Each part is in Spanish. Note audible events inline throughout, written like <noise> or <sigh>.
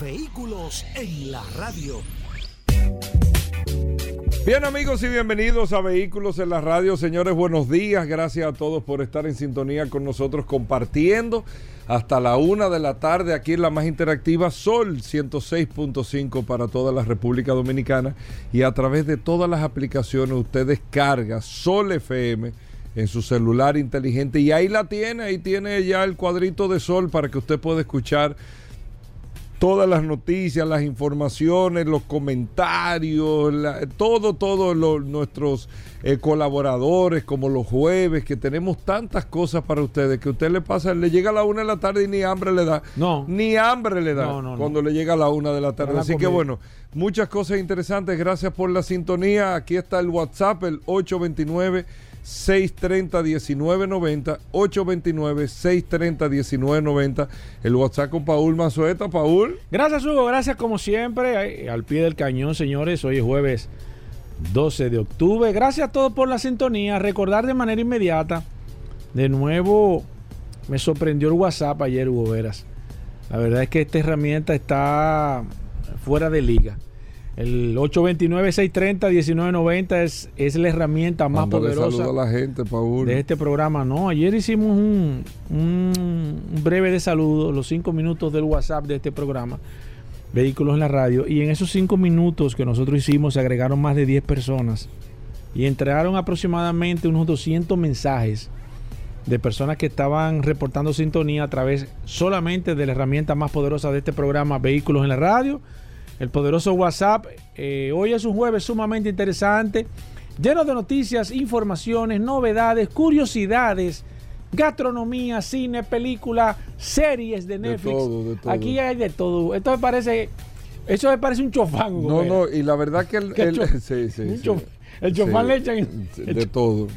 Vehículos en la radio. Bien amigos y bienvenidos a Vehículos en la Radio. Señores, buenos días. Gracias a todos por estar en sintonía con nosotros compartiendo hasta la una de la tarde aquí en la más interactiva Sol 106.5 para toda la República Dominicana y a través de todas las aplicaciones usted descarga Sol FM en su celular inteligente y ahí la tiene, ahí tiene ya el cuadrito de sol para que usted pueda escuchar todas las noticias, las informaciones, los comentarios, la- todo, todos nuestros eh, colaboradores, como los jueves, que tenemos tantas cosas para ustedes, que usted le pasa, le llega a la una de la tarde y ni hambre le da. No. Ni hambre le da No, no, no. cuando le llega a la una de la tarde. Así que bueno, muchas cosas interesantes. Gracias por la sintonía. Aquí está el WhatsApp, el 829. 630-1990, 829-630-1990, el WhatsApp con Paul Mazueta. Paul, Gracias, Hugo. Gracias, como siempre. Al pie del cañón, señores. Hoy es jueves 12 de octubre. Gracias a todos por la sintonía. Recordar de manera inmediata. De nuevo, me sorprendió el WhatsApp ayer, Hugo Veras. La verdad es que esta herramienta está fuera de liga. El 829-630-1990 es, es la herramienta más mándale poderosa saludo a la gente, Paul. de este programa. No, ayer hicimos un, un- breve de saludo, los cinco minutos del WhatsApp de este programa, Vehículos en la Radio, y en esos cinco minutos que nosotros hicimos se agregaron más de 10 personas y entraron aproximadamente unos 200 mensajes de personas que estaban reportando sintonía a través solamente de la herramienta más poderosa de este programa, Vehículos en la Radio, el poderoso WhatsApp. Eh, hoy es un jueves sumamente interesante, lleno de noticias, informaciones, novedades, curiosidades, gastronomía, cine, película, series de De Netflix. todo, de todo. Aquí hay de todo. Esto me parece, eso me parece un chofán. Hugo No, no, y la verdad que el, el- cho- <laughs> sí, sí, un sí. El chofán Sí, le echan- de todo.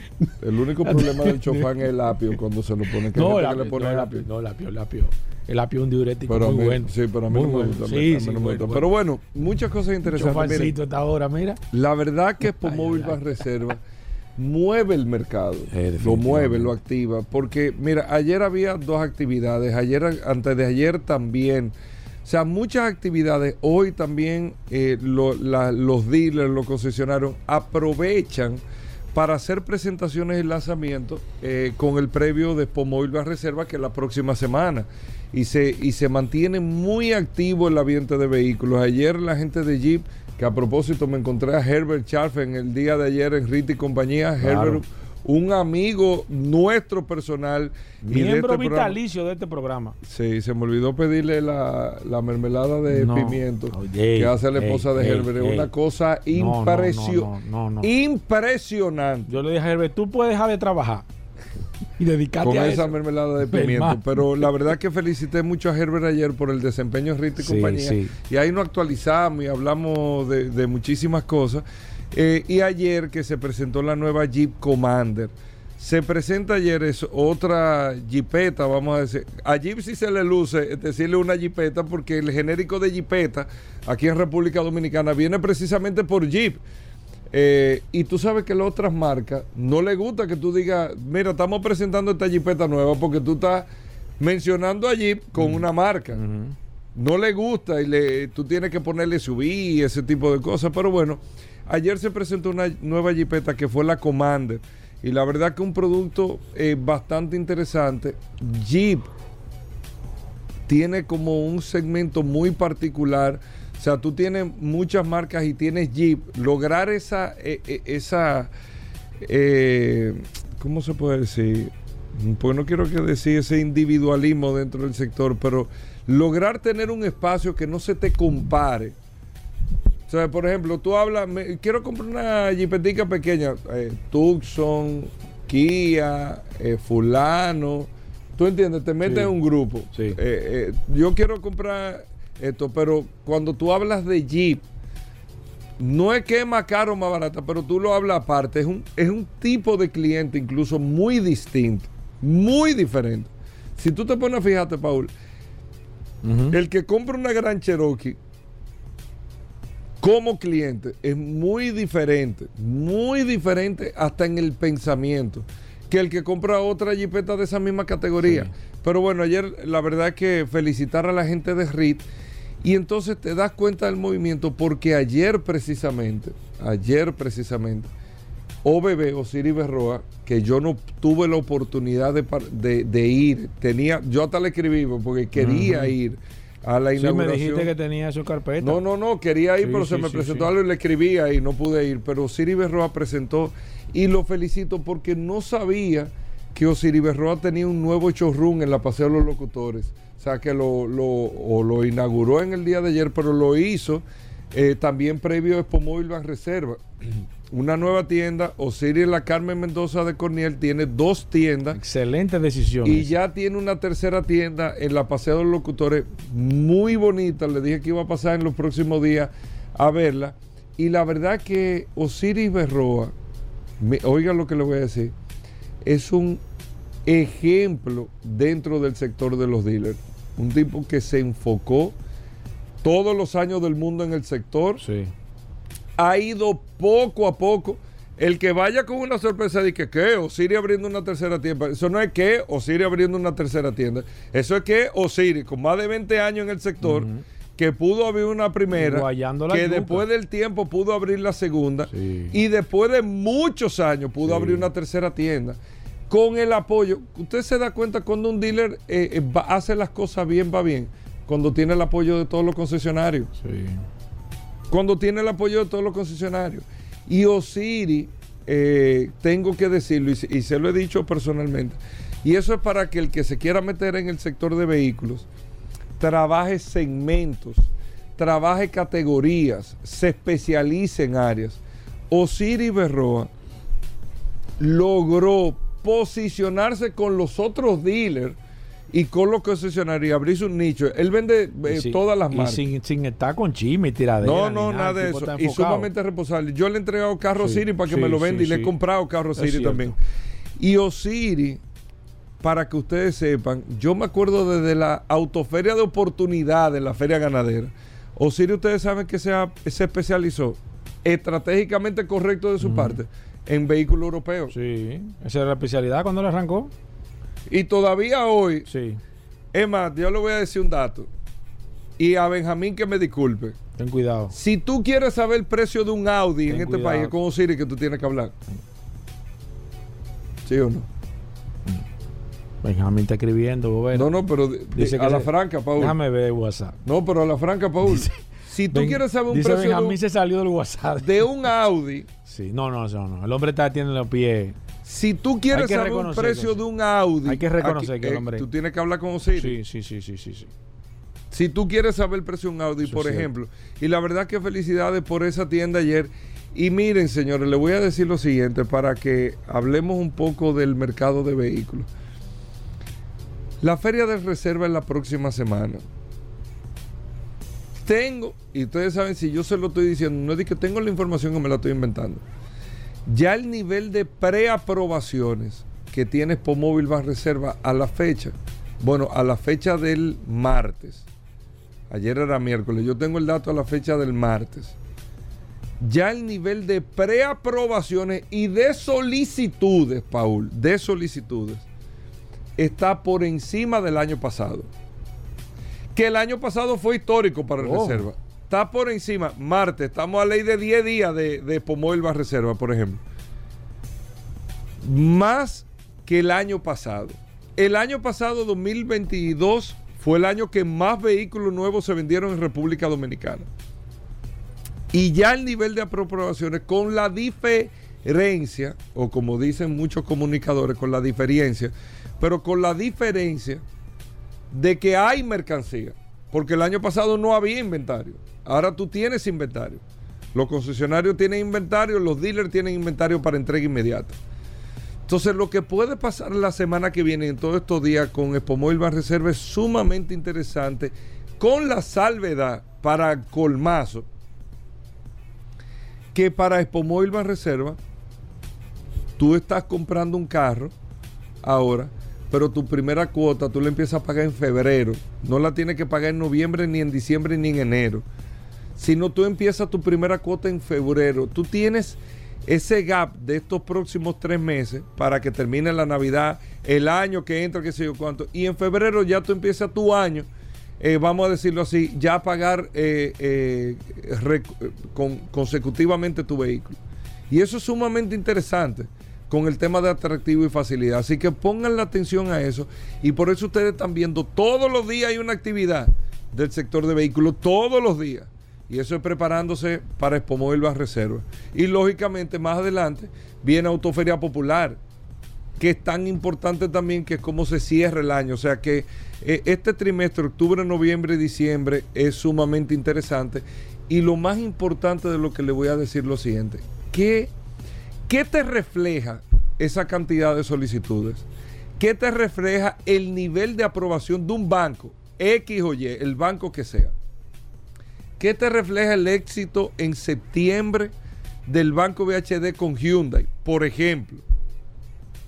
El único <laughs> problema del chofán es el apio cuando se lo pone. Que hay No, el le apio, pone no, el apio. no, el apio, el apio. El apio es un diurético Pero muy mí- bueno. Sí, pero a mí Muy no me gusta. Sí, a mí sí, no me bueno, gusta. bueno. Pero bueno, muchas cosas interesantes. Miren, Chofancito esta hora, mira. La verdad que Pomóvil Reserva mueve el mercado, lo mueve, lo activa, porque mira, ayer había dos actividades, ayer, antes de ayer también, o sea, muchas actividades, hoy también eh, los dealers, los concesionarios aprovechan para hacer presentaciones y lanzamientos eh, con el previo de Pomóvil Reserva que es la próxima semana y se, y se mantiene muy activo el ambiente de vehículos. Ayer la gente de Jeep, que a propósito me encontré a Herbert Scharf en el día de ayer en RIT y compañía. Herbert, un amigo nuestro personal. y de Miembro este programa. vitalicio de este programa. Sí, se me olvidó pedirle la, la mermelada de No. pimiento que hace la esposa de Herbert. Es ey. una cosa No, no, impresio- no, no, no, no. impresionante. Yo le dije a Herbert, tú puedes dejar de trabajar y dedicarte con a esa eso. mermelada de pimiento. Pero la verdad que felicité mucho a Herbert ayer por el desempeño en Rita y Sí, compañía. sí. Y ahí nos actualizamos y hablamos de, de muchísimas cosas. Eh, y ayer que se presentó la nueva Jeep Commander. Se presenta ayer es otra Jeepeta, vamos a decir. A Jeep sí se le luce decirle una Jeepeta porque el genérico de Jeepeta aquí en República Dominicana viene precisamente por Jeep. Eh, y tú sabes que las otras marcas no le gusta que tú digas, mira, estamos presentando esta Jeepeta nueva porque tú estás mencionando a Jeep con una marca. No le gusta y le, tú tienes que ponerle subir y ese tipo de cosas. Pero bueno, ayer se presentó una nueva Jeepeta que fue la Commander. Y la verdad que un producto eh, bastante interesante. Jeep tiene como un segmento muy particular. O sea, tú tienes muchas marcas y tienes Jeep. Lograr esa, eh, eh, esa, eh, ¿cómo se puede decir? Pues no quiero que decir ese individualismo dentro del sector, pero lograr tener un espacio que no se te compare. O sea, por ejemplo, tú hablas, me- quiero comprar una jipetica pequeña, eh, Tucson, Kia, eh, fulano, tú entiendes, te metes Sí. en un grupo. Sí. Eh, yo quiero comprar esto, pero cuando tú hablas de Jeep, no es que es más caro o más barata, pero tú lo hablas aparte. Es un, es un tipo de cliente incluso muy distinto, muy diferente. Si tú te pones, fíjate, Paul, el que compra una Gran Cherokee como cliente es muy diferente, muy diferente hasta en el pensamiento que el que compra otra jipeta de esa misma categoría. Pero bueno, ayer la verdad es que felicitar a la gente de RIT y entonces te das cuenta del movimiento porque ayer precisamente, ayer precisamente, OBB, Siri Berroa, que yo no tuve la oportunidad de, ir, tenía, yo hasta le escribí porque quería ir a la inauguración. Sí, me dijiste que tenía su carpeta. No, no, no, quería ir, pero se me presentó algo y le escribía y no pude ir. Pero Siri Berroa presentó y lo felicito porque no sabía que Osiris Berroa tenía un nuevo showroom en la Paseo de los Locutores. O sea, que lo, lo inauguró en el día de ayer, pero lo hizo eh, también previo a Expo Móvil Van Reserva. <clears throat> Una nueva tienda, Osiris La Carmen Mendoza de Corniel tiene dos tiendas. Excelente decisión. Y ya tiene una tercera tienda en la Paseo de los Locutores, muy bonita. Le dije que iba a pasar en los próximos días a verla. Y la verdad que Osiris Berroa, oigan lo que le voy a decir, es un ejemplo dentro del sector de los dealers. Un tipo que se enfocó todos los años del mundo en el sector. Sí. Ha ido poco a poco. El que vaya con una sorpresa de que, ¿qué? Osiris abriendo una tercera tienda. Eso no es que Osiris abriendo una tercera tienda. Eso es que Osiris, con más de 20 años en el sector, que pudo abrir una primera, que después del tiempo pudo abrir la segunda, y después de muchos años pudo abrir una tercera tienda con el apoyo. Usted se da cuenta cuando un dealer eh, eh, hace las cosas bien, va bien, cuando tiene el apoyo de todos los concesionarios. Cuando tiene el apoyo de todos los concesionarios. Y Osiri, eh, tengo que decirlo, y, se lo he dicho personalmente, y eso es para que el que se quiera meter en el sector de vehículos, trabaje segmentos, trabaje categorías, se especialice en áreas. Osiri Berroa logró posicionarse con los otros dealers y con los concesionarios y abrirse un nicho. Él vende eh, todas las marcas. Y sin, estar con chisme y tiradera. No, no, nada, de eso. Y sumamente responsable. Yo le he entregado carro Siri para que me lo venda y le he comprado carro Siri también. Y Osiri, para que ustedes sepan, yo me acuerdo desde la autoferia de oportunidad en la feria ganadera. Osiri, ustedes saben que se, se especializó estratégicamente correcto de su parte en vehículos europeos. Sí, esa era la especialidad cuando le arrancó. Y todavía hoy, sí. es más, yo le voy a decir un dato. Y a Benjamín que me disculpe. Ten cuidado. Si tú quieres saber el precio de un Audi en este país, es con Osiris que tú tienes que hablar. ¿Sí o no? Benjamín está escribiendo, No, no, pero Dice a la franca, Paul. Déjame ver WhatsApp. No, pero a la franca, Paul. si tú quieres saber un precio Benjamín de un, se salió del WhatsApp. De un Audi Sí, no, no, no, no. El hombre está tiene los pies. Si tú quieres saber un precio de un Audi, hay que reconocer que el eh, hombre. tú tienes que hablar con Osiris. Sí, sí, sí, sí, sí, sí. Si tú quieres saber el precio de un Audi, por ejemplo, y la verdad que felicidades por esa tienda ayer. Y miren, señores, le voy a decir lo siguiente para que hablemos un poco del mercado de vehículos. La feria de reserva es la próxima semana. Tengo, y ustedes saben si yo se lo estoy diciendo, no es de que tengo la información o me la estoy inventando. Ya el nivel de preaprobaciones que tiene Pomóvil va reserva a la fecha, bueno, a la fecha del martes. Ayer era miércoles, yo tengo el dato a la fecha del martes. Ya el nivel de preaprobaciones y de solicitudes, Paul, de solicitudes, está por encima del año pasado que el año pasado fue histórico para el oh. Reserva. Está por encima. Martes, estamos a ley de 10 días de, de Pomoil Reserva, por ejemplo. Más que el año pasado. El año pasado, 2022, fue el año que más vehículos nuevos se vendieron en República Dominicana. Y ya el nivel de aprobaciones con la diferencia, o como dicen muchos comunicadores, con la diferencia, pero con la diferencia de que hay mercancía. Porque el año pasado no había inventario. Ahora tú tienes inventario. Los concesionarios tienen inventario, los dealers tienen inventario para entrega inmediata. Entonces, lo que puede pasar la semana que viene, en todos estos días, con Expo Móvil Reserva es sumamente interesante Con la salvedad para colmazo que para Expo Móvil Reserva tú estás comprando un carro ahora, pero tu primera cuota tú la empiezas a pagar en febrero. No la tienes que pagar en noviembre, ni en diciembre, ni en enero. Sino tú empiezas tu primera cuota en febrero. Tú tienes ese gap de estos próximos tres meses para que termine la Navidad, el año que entra, qué sé yo cuánto. Y en febrero ya tú empiezas tu año, eh, vamos a decirlo así, ya a pagar eh, eh, consecutivamente tu vehículo. Y eso es sumamente interesante con el tema de atractivo y facilidad. Así que pongan la atención a eso. Y por eso ustedes están viendo todos los días hay una actividad del sector de vehículos, todos los días. Y eso es preparándose para Expo Móvil Reserva. Y lógicamente más adelante viene Autoferia Popular, que es tan importante también que es como se cierra el año. O sea que eh, este trimestre, octubre, noviembre diciembre, es sumamente interesante. Y lo más importante de lo que le voy a decir lo siguiente, ¿qué, qué te refleja esa cantidad de solicitudes? ¿Qué te refleja el nivel de aprobación de un banco, X o Y, el banco que sea? ¿Qué te refleja el éxito en septiembre del Banco BHD con Hyundai? Por ejemplo,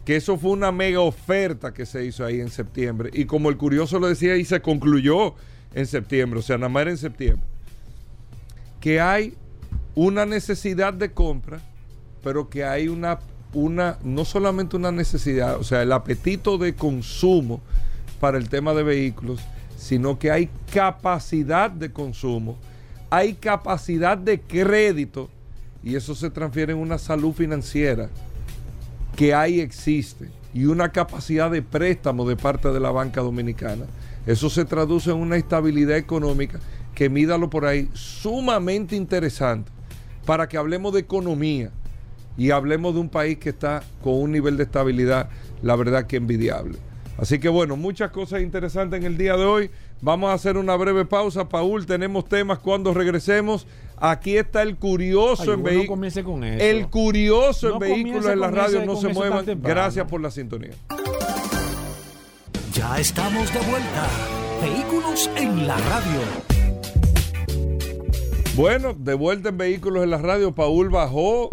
que eso fue una mega oferta que se hizo ahí en septiembre. Y como el curioso lo decía, ahí se concluyó en septiembre, o sea, nada más era en septiembre. Que hay una necesidad de compra, pero que hay una, una, no solamente una necesidad, o sea, el apetito de consumo para el tema de vehículos, sino que hay capacidad de consumo hay capacidad de crédito y eso se transfiere en una salud financiera que ahí existe y una capacidad de préstamo de parte de la banca dominicana. Eso se traduce en una estabilidad económica que mídalo por ahí sumamente interesante para que hablemos de economía y hablemos de un país que está con un nivel de estabilidad, la verdad que envidiable. Así que bueno, muchas cosas interesantes en el día de hoy. Vamos a hacer una breve pausa, Paul. Tenemos temas cuando regresemos. Aquí está el curioso en vehículos. El curioso en vehículos en la radio. No se muevan. Gracias por la sintonía. Ya estamos de vuelta. Vehículos en la radio. Bueno, de vuelta en Vehículos en la radio. Paul bajó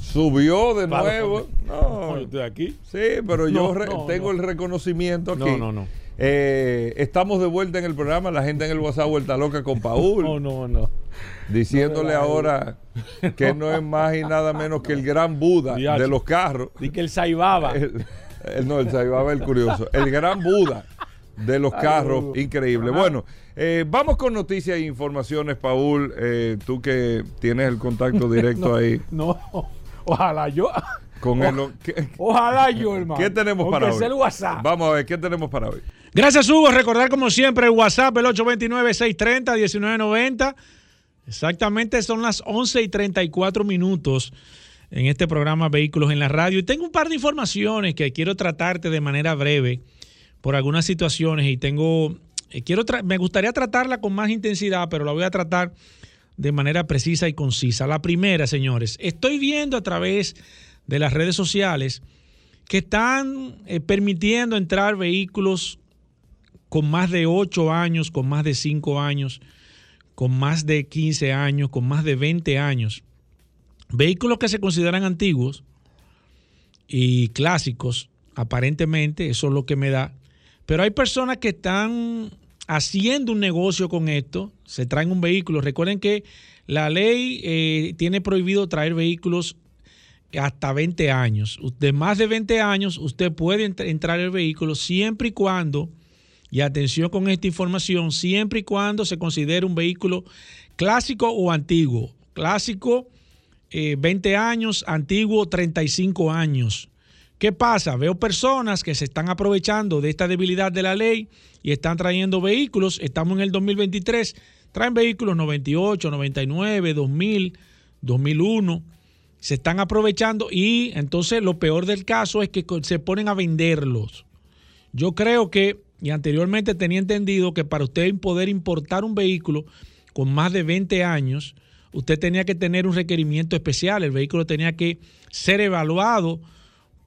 Subió de nuevo. No, yo estoy aquí. Sí, pero yo tengo el reconocimiento aquí. No, no, no. Eh, estamos de vuelta en el programa, la gente en el WhatsApp vuelta loca con Paul. No, no, no. Diciéndole ahora <laughs> que no es más y nada menos que el gran Buda de los carros. Y que el Saibaba. <laughs> no, el Saibaba es el curioso. El gran Buda de los carros, increíble. Bueno, eh, vamos con noticias e informaciones, Paul. Eh, tú que tienes el contacto <laughs> directo ahí. No. Ojalá yo. Con Ojalá yo, hermano. ¿Qué tenemos para hoy? el WhatsApp. Vamos a ver, ¿qué tenemos para hoy? Gracias, Hugo. Recordar, como siempre, el WhatsApp, el 829-630-1990. Exactamente, son las 11 y 34 minutos en este programa Vehículos en la Radio. Y tengo un par de informaciones que quiero tratarte de manera breve por algunas situaciones y tengo, eh, quiero me gustaría tratarla con más intensidad, pero la voy a tratar de manera precisa y concisa. La primera, señores, estoy viendo a través de las redes sociales que están eh, permitiendo entrar vehículos con más de 8 años, con más de 5 años, con más de 15 años, con más de 20 años. Vehículos que se consideran antiguos y clásicos, aparentemente, eso es lo que me da. Pero hay personas que están haciendo un negocio con esto, se traen un vehículo. Recuerden que la ley eh, tiene prohibido traer vehículos hasta 20 años. De más de 20 años, usted puede entrar el vehículo siempre y cuando, y atención con esta información, siempre y cuando se considere un vehículo clásico o antiguo. Clásico, 20 eh, años, antiguo, 35 años. ¿Qué pasa? Veo personas que se están aprovechando de esta debilidad de la ley y están trayendo vehículos. Estamos en el 2023. Traen vehículos 98, 99, 2000, 2001. Se están aprovechando y entonces lo peor del caso es que se ponen a venderlos. Yo creo que, y anteriormente tenía entendido que para usted poder importar un vehículo con más de 20 años, usted tenía que tener un requerimiento especial. El vehículo tenía que ser evaluado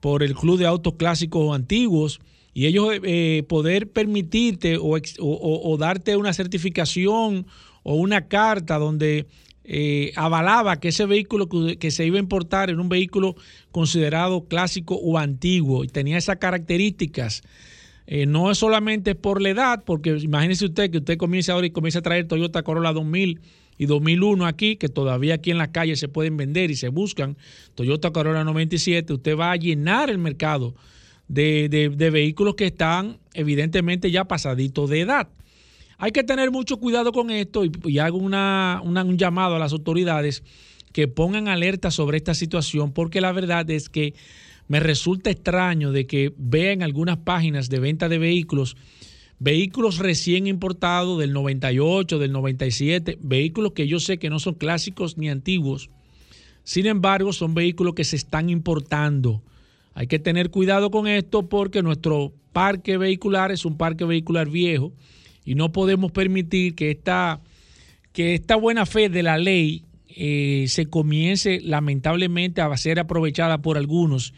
por el Club de Autos Clásicos Antiguos y ellos eh, poder permitirte o, o, darte una certificación o una carta donde eh, avalaba que ese vehículo que, se iba a importar era un vehículo considerado clásico o antiguo y tenía esas características. Eh, no es solamente por la edad, porque imagínese usted que usted comience ahora y comience a traer Toyota Corolla 2000 y 2001 aquí, que todavía aquí en las calles se pueden vender y se buscan Toyota Corolla 97, usted va a llenar el mercado de, de vehículos que están evidentemente ya pasaditos de edad. Hay que tener mucho cuidado con esto y, hago una, un llamado a las autoridades que pongan alerta sobre esta situación porque la verdad es que me resulta extraño de que vean algunas páginas de venta de vehículos, vehículos recién importados del 98, del 97, vehículos que yo sé que no son clásicos ni antiguos. Sin embargo, son vehículos que se están importando. Hay que tener cuidado con esto porque nuestro parque vehicular es un parque vehicular viejo y no podemos permitir que esta, que esta buena fe de la ley eh, se comience lamentablemente a ser aprovechada por algunos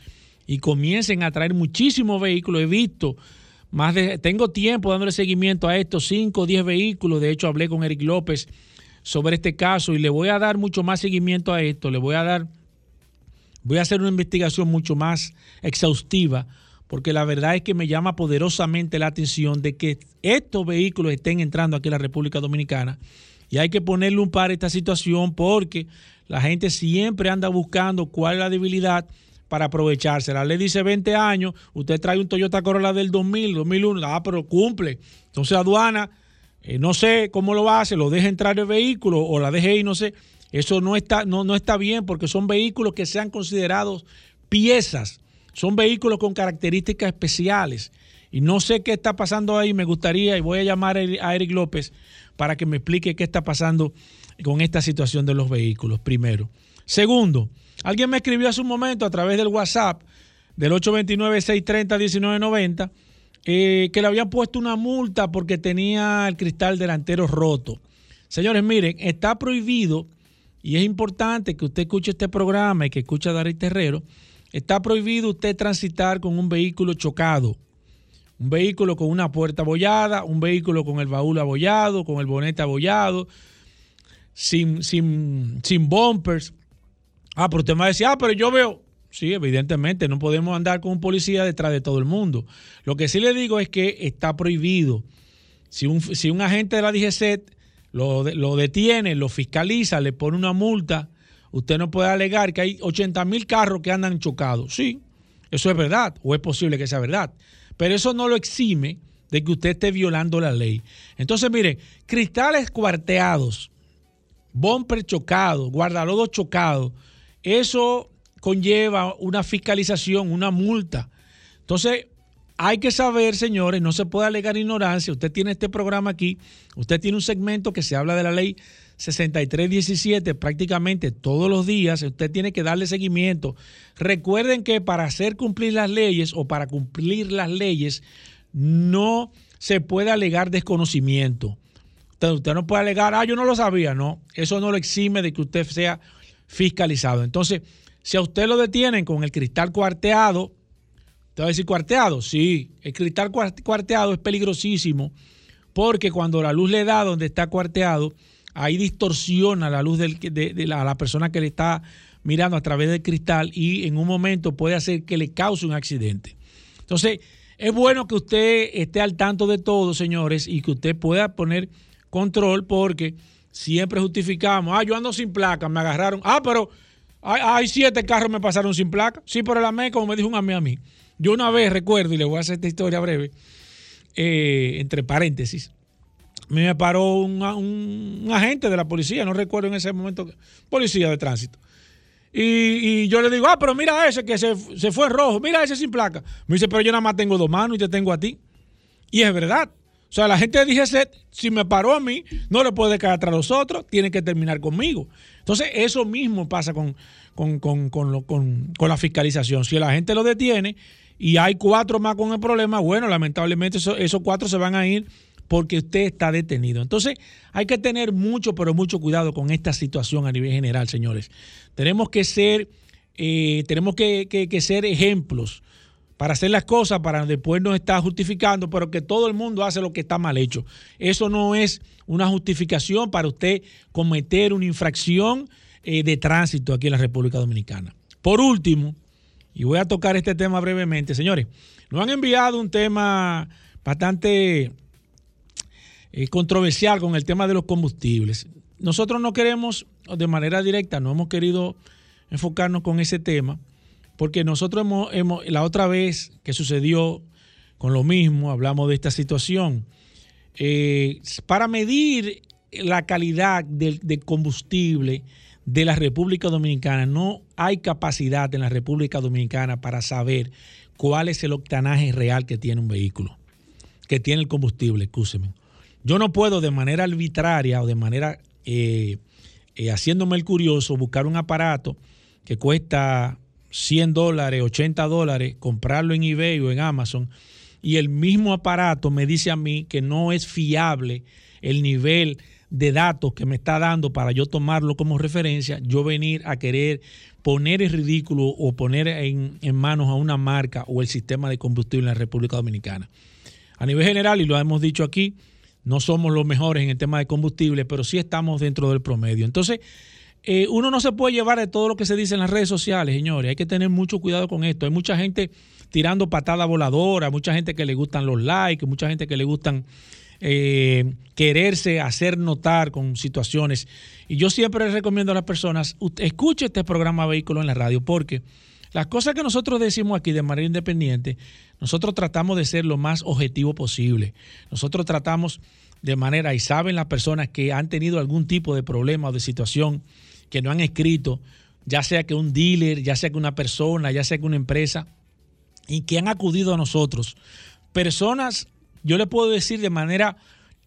y comiencen a traer muchísimos vehículos. He visto más de, tengo tiempo dándole seguimiento a estos 5 o 10 vehículos. De hecho, hablé con Eric López sobre este caso y le voy a dar mucho más seguimiento a esto. Le voy a dar, voy a hacer una investigación mucho más exhaustiva porque la verdad es que me llama poderosamente la atención de que estos vehículos estén entrando aquí a la República Dominicana y hay que ponerle un par a esta situación porque la gente siempre anda buscando cuál es la debilidad para aprovecharse. La ley dice 20 años, usted trae un Toyota Corolla del 2000, 2001, ah, pero cumple. Entonces aduana, eh, no sé cómo lo hace, lo deja entrar el vehículo o la deje ahí, no sé. Eso no está, no, no está bien porque son vehículos que sean considerados piezas son vehículos con características especiales. Y no sé qué está pasando ahí. Me gustaría, y voy a llamar a Eric López para que me explique qué está pasando con esta situación de los vehículos, primero. Segundo, alguien me escribió hace un momento a través del WhatsApp del 829-630-1990 eh, que le habían puesto una multa porque tenía el cristal delantero roto. Señores, miren, está prohibido y es importante que usted escuche este programa y que escuche a Darío Terrero Está prohibido usted transitar con un vehículo chocado. Un vehículo con una puerta abollada, un vehículo con el baúl abollado, con el bonete abollado, sin, sin, sin bumpers. Ah, pero usted me va a decir, ah, pero yo veo. Sí, evidentemente, no podemos andar con un policía detrás de todo el mundo. Lo que sí le digo es que está prohibido. Si un, si un agente de la DGCET lo, lo detiene, lo fiscaliza, le pone una multa, usted no puede alegar que hay 80 mil carros que andan chocados. Sí, eso es verdad, o es posible que sea verdad. Pero eso no lo exime de que usted esté violando la ley. Entonces, mire, cristales cuarteados, bumper chocados, guardalodos chocados, eso conlleva una fiscalización, una multa. Entonces, hay que saber, señores, no se puede alegar ignorancia. Usted tiene este programa aquí, usted tiene un segmento que se habla de la ley 6317 prácticamente todos los días, usted tiene que darle seguimiento. Recuerden que para hacer cumplir las leyes o para cumplir las leyes no se puede alegar desconocimiento. Usted, no puede alegar, ah, yo no lo sabía, no. Eso no lo exime de que usted sea fiscalizado. Entonces, si a usted lo detienen con el cristal cuarteado, ¿te va a decir cuarteado? Sí, el cristal cuarteado es peligrosísimo porque cuando la luz le da donde está cuarteado, ahí distorsiona la luz de, la, la persona que le está mirando a través del cristal y en un momento puede hacer que le cause un accidente. Entonces, es bueno que usted esté al tanto de todo, señores, y que usted pueda poner control porque siempre justificamos, ah, yo ando sin placa, me agarraron, ah, pero hay, siete carros me pasaron sin placa. Sí, pero la AME, como me dijo un amigo a mí. Yo una vez recuerdo, y le voy a hacer esta historia breve, eh, entre paréntesis, me paró un, agente de la policía, no recuerdo en ese momento, policía de tránsito. Y, yo le digo, ah, pero mira ese que se, se, fue rojo, mira ese sin placa. Me dice, pero yo nada más tengo dos manos y te tengo a ti. Y es verdad. O sea, la gente de DGC, si me paró a mí, no le puede caer atrás a los otros, tiene que terminar conmigo. Entonces, eso mismo pasa con, con, con, con, la fiscalización. Si la gente lo detiene y hay cuatro más con el problema, bueno, lamentablemente esos cuatro se van a ir porque usted está detenido. Entonces, hay que tener mucho, pero mucho cuidado con esta situación a nivel general, señores. Tenemos que ser, eh, tenemos que, ser ejemplos para hacer las cosas, para después no estar justificando, pero que todo el mundo hace lo que está mal hecho. Eso no es una justificación para usted cometer una infracción eh, de tránsito aquí en la República Dominicana. Por último, y voy a tocar este tema brevemente, señores, nos han enviado un tema bastante eh, controversial con el tema de los combustibles. Nosotros no queremos, de manera directa, no hemos querido enfocarnos con ese tema porque nosotros hemos, la otra vez que sucedió con lo mismo, hablamos de esta situación, eh, para medir la calidad del, combustible de la República Dominicana, no hay capacidad en la República Dominicana para saber cuál es el octanaje real que tiene un vehículo, que tiene el combustible, escúcheme. Yo no puedo de manera arbitraria o de manera eh, eh, haciéndome el curioso buscar un aparato que cuesta 100 dólares, 80 dólares, comprarlo en eBay o en Amazon, y el mismo aparato me dice a mí que no es fiable el nivel de datos que me está dando para yo tomarlo como referencia, yo venir a querer poner en ridículo o poner en, en, manos a una marca o el sistema de combustible en la República Dominicana. A nivel general, y lo hemos dicho aquí, no somos los mejores en el tema de combustible, pero sí estamos dentro del promedio. Entonces, eh, uno no se puede llevar de todo lo que se dice en las redes sociales, señores. Hay que tener mucho cuidado con esto. Hay mucha gente tirando patada voladora, mucha gente que le gustan los likes, mucha gente que le gustan eh, quererse hacer notar con situaciones. Y yo siempre recomiendo a las personas, escuche este programa Vehículo en la radio, porque las cosas que nosotros decimos aquí de manera independiente, nosotros tratamos de ser lo más objetivo posible. Nosotros tratamos de manera, y saben las personas que han tenido algún tipo de problema o de situación, que no han escrito, ya sea que un dealer, ya sea que una persona, ya sea que una empresa, y que han acudido a nosotros. Personas, yo le puedo decir de manera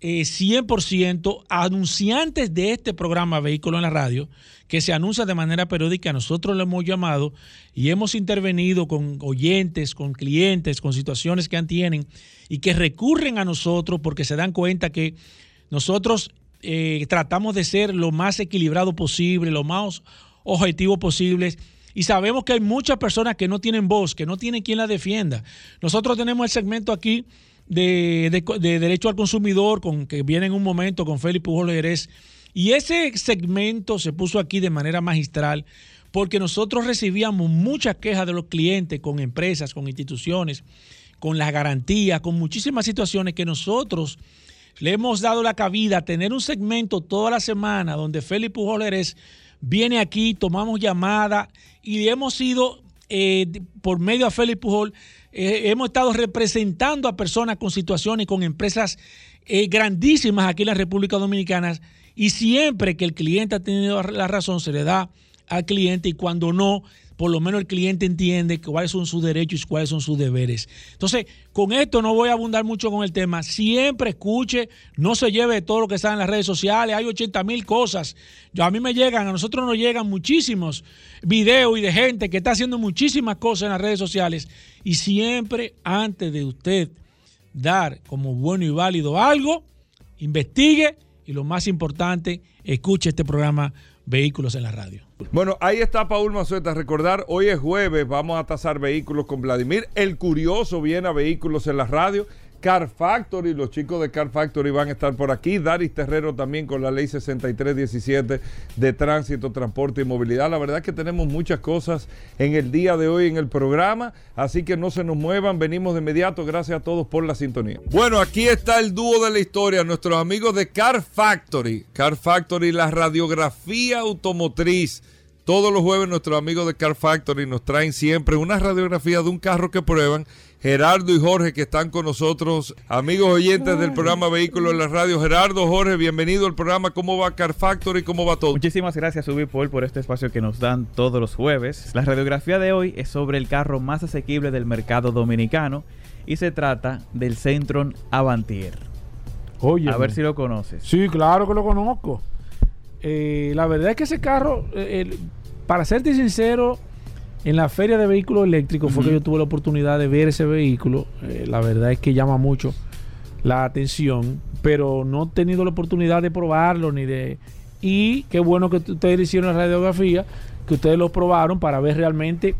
100% eh, anunciantes de este programa Vehículo en la Radio, que se anuncia de manera periódica, nosotros lo hemos llamado y hemos intervenido con oyentes, con clientes, con situaciones que tienen y que recurren a nosotros porque se dan cuenta que nosotros eh, tratamos de ser lo más equilibrado posible, lo más objetivo posible. Y sabemos que hay muchas personas que no tienen voz, que no tienen quien la defienda. Nosotros tenemos el segmento aquí de, derecho al consumidor, con, que viene en un momento con Félix Pujol. Y ese segmento se puso aquí de manera magistral porque nosotros recibíamos muchas quejas de los clientes con empresas, con instituciones, con las garantías, con muchísimas situaciones que nosotros le hemos dado la cabida a tener un segmento toda la semana donde Félix Pujoleres viene aquí, tomamos llamada y hemos ido eh, por medio de Félix Pujol, eh, hemos estado representando a personas con situaciones, con empresas eh, grandísimas aquí en la República Dominicana y siempre que el cliente ha tenido la razón se le da al cliente y cuando no, por lo menos el cliente entiende cuáles son sus derechos y cuáles son sus deberes. Entonces, con esto no voy a abundar mucho con el tema. Siempre escuche, no se lleve todo lo que está en las redes sociales. Hay 80 mil cosas. Yo, a mí me llegan, a nosotros nos llegan muchísimos videos y de gente que está haciendo muchísimas cosas en las redes sociales. Y siempre antes de usted dar como bueno y válido algo, investigue y lo más importante, escuche este programa Vehículos en la Radio. Bueno, ahí está Paul Mazueta. Recordar, hoy es jueves, vamos a tasar vehículos con Vladimir. El curioso viene a Vehículos en la Radio. Car Factory, los chicos de Car Factory van a estar por aquí. Daris Terrero también con la ley 6317 de tránsito, transporte y movilidad. La verdad que tenemos muchas cosas en el día de hoy en el programa, así que no se nos muevan. Venimos de inmediato. Gracias a todos por la sintonía. Bueno, aquí está el dúo de la historia, nuestros amigos de Car Factory. Car Factory, la radiografía automotriz. Todos los jueves nuestros amigos de Car Factory nos traen siempre una radiografía de un carro que prueban Gerardo y Jorge que están con nosotros, amigos oyentes del programa Vehículos en la Radio. Gerardo, Jorge, bienvenido al programa. ¿Cómo va Car Factory? ¿Cómo va todo? Muchísimas gracias, Paul, por este espacio que nos dan todos los jueves. La radiografía de hoy es sobre el carro más asequible del mercado dominicano y se trata del Centron Avantier. Oye, a ver si lo conoces. Sí, claro que lo conozco. Eh, la verdad es que ese carro, eh, para serte sincero, en la feria de vehículos eléctricos fue que yo tuve la oportunidad de ver ese vehículo. Eh, la verdad es que llama mucho la atención, pero no he tenido la oportunidad de probarlo ni de... Y qué bueno que ustedes hicieron la radiografía, que ustedes lo probaron para ver realmente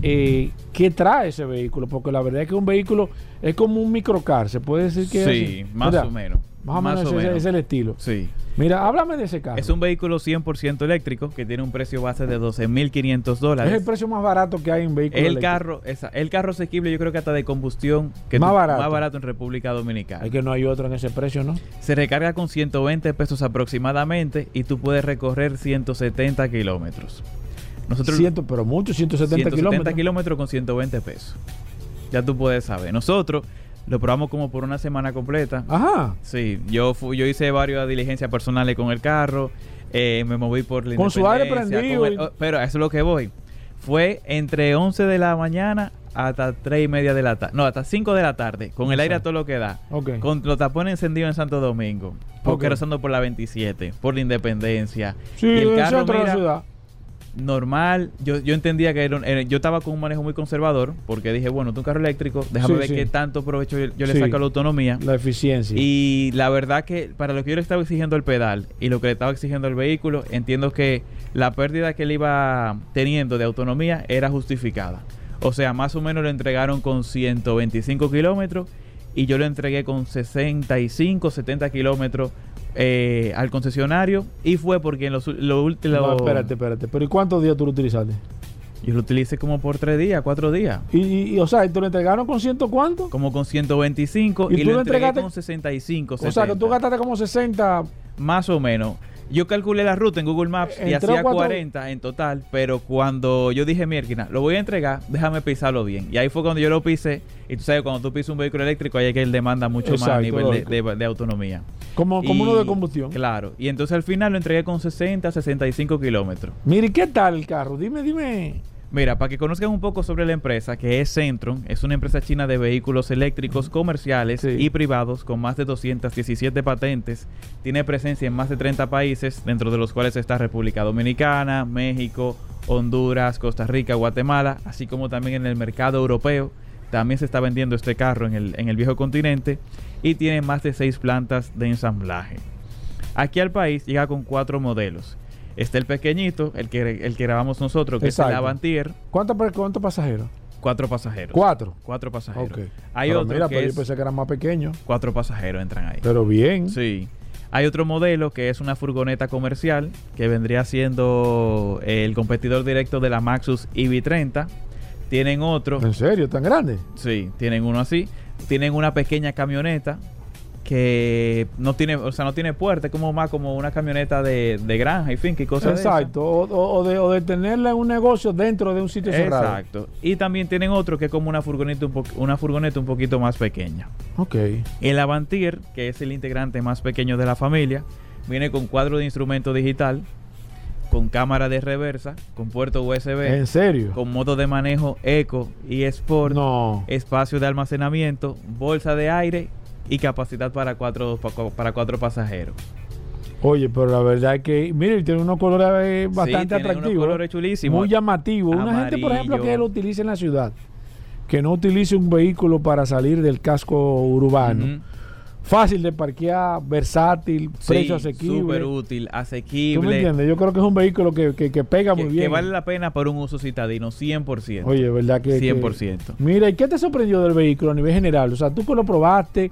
eh, qué trae ese vehículo, porque la verdad es que un vehículo es como un microcar, se puede decir que es Sí, así? más o menos. Más o menos ese- es el estilo. Sí. Mira, háblame de ese carro. Es un vehículo 100% eléctrico que tiene un precio base de 12.500 Es dólares. el precio más barato que hay en vehículos El carro, esa- el carro asequible yo creo que hasta de combustión que Más tú- barato. más barato en República Dominicana. Es que no hay otro en ese precio, ¿no? Se recarga con 120 pesos aproximadamente y tú puedes recorrer 170 kilómetros. Nosotros Ciento, pero mucho, 170, 170 kilómetros. kilómetros con 120 pesos. Ya tú puedes saber. Nosotros lo probamos como por una semana completa. Ajá. Sí, yo fu- yo hice varias diligencias personales con el carro, eh, me moví por la Con su aire prendido el- oh, pero eso es lo que voy. Fue entre 11 de la mañana hasta 3 y media de la tarde. No, hasta 5 de la tarde, con el aire a todo lo que da. Ok. Con los tapones encendidos en Santo Domingo. Porque Ok. rozando por la 27, por la Independencia. Sí, y el carro, la ciudad. Normal. Yo, yo entendía que era, un- era- yo estaba con un manejo muy conservador porque dije, bueno, tú un carro eléctrico, déjame Sí, ver sí. qué tanto provecho yo, yo le Sí. saco a la autonomía. La eficiencia. Y la verdad que para lo que yo le estaba exigiendo el pedal y lo que le estaba exigiendo el vehículo, entiendo que la pérdida que él iba teniendo de autonomía era justificada. O sea, más o menos lo entregaron con 125 kilómetros y yo lo entregué con 65, 70 kilómetros eh, al concesionario y fue porque en los lo últimos... No, espérate, espérate. Pero ¿y cuántos días tú lo utilizaste? Yo lo utilicé como por tres días, cuatro días. Y, y- y, o sea, ¿y ¿te lo entregaron con ciento cuánto? Como con 125 ¿Y y, tú lo lo entregaste? con 65, O sea, que 70. tú gastaste como 60. Más o menos. Yo calculé la ruta en Google Maps y hacía cuatro- 40 en total, pero cuando yo dije, mierda, lo voy a entregar, déjame pisarlo bien. Y ahí fue cuando yo lo pisé. Y tú sabes, cuando tú pisas un vehículo eléctrico, ahí es que él demanda mucho más a Exacto, nivel de, lógico. de- de autonomía. Como, como uno de combustión. Claro. Y entonces al final lo entregué con 60, 65 kilómetros. Mire, ¿y ¿qué tal el carro? Dime, dime. Mira, para que conozcan un poco sobre la empresa, que es Centron, es una empresa china de vehículos eléctricos comerciales Sí. y privados con más de 217 patentes. Tiene presencia en más de 30 países, dentro de los cuales está República Dominicana, México, Honduras, Costa Rica, Guatemala, así como también en el mercado europeo. También se está vendiendo este carro en el, en el viejo continente y tiene más de 6 plantas de ensamblaje. Aquí al país llega con cuatro modelos. Está el pequeñito, el que, el que grabamos nosotros, que es el Avantier, ¿Cuántos cuántos pasajeros? Cuatro pasajeros. Cuatro. Cuatro pasajeros. Ok. Hay Pero otro mira, que pero es yo pensé que era más pequeño. cuatro pasajeros entran ahí. Pero bien. Sí. Hay otro modelo que es una furgoneta comercial que vendría siendo el competidor directo de la Maxus EV30. Tienen otro, ¿En serio? ¿Tan grande? sí, tienen uno así. Tienen una pequeña camioneta que no tiene, o sea, no tiene puerta, es como más como una camioneta de, de granja y finca y cosas de. Exacto. O, o- o de, o de tenerla en un negocio dentro de un sitio cerrado. Exacto. Y también tienen otro que es como una furgoneta un, po- una furgoneta un poquito más pequeña. Ok. El Avantier, que es el integrante más pequeño de la familia, viene con cuadro de instrumento digital, con cámara de reversa, con puerto USB, ¿En serio? con modo de manejo Eco y Sport, No. espacio de almacenamiento, bolsa de aire y capacidad para cuatro, pa- para cuatro pasajeros. Oye, pero la verdad es que, mire, tiene unos colores eh, Sí, bastante unos atractivos. colores chulísimos. Muy llamativos. Una gente, por ejemplo, que Amarillo. lo utilice en la ciudad, que no utilice un vehículo para salir del casco urbano. Fácil de parquear, versátil, Sí, precio asequible. súper útil, ¿Tú me asequible. entiendes? Yo creo que es un vehículo que, que- que pega Que, muy que bien. vale la pena por un uso citadino, 100%. Oye, ¿verdad que? que- 100%. Mira, ¿y qué te sorprendió del vehículo a nivel general? O sea, tú que lo probaste,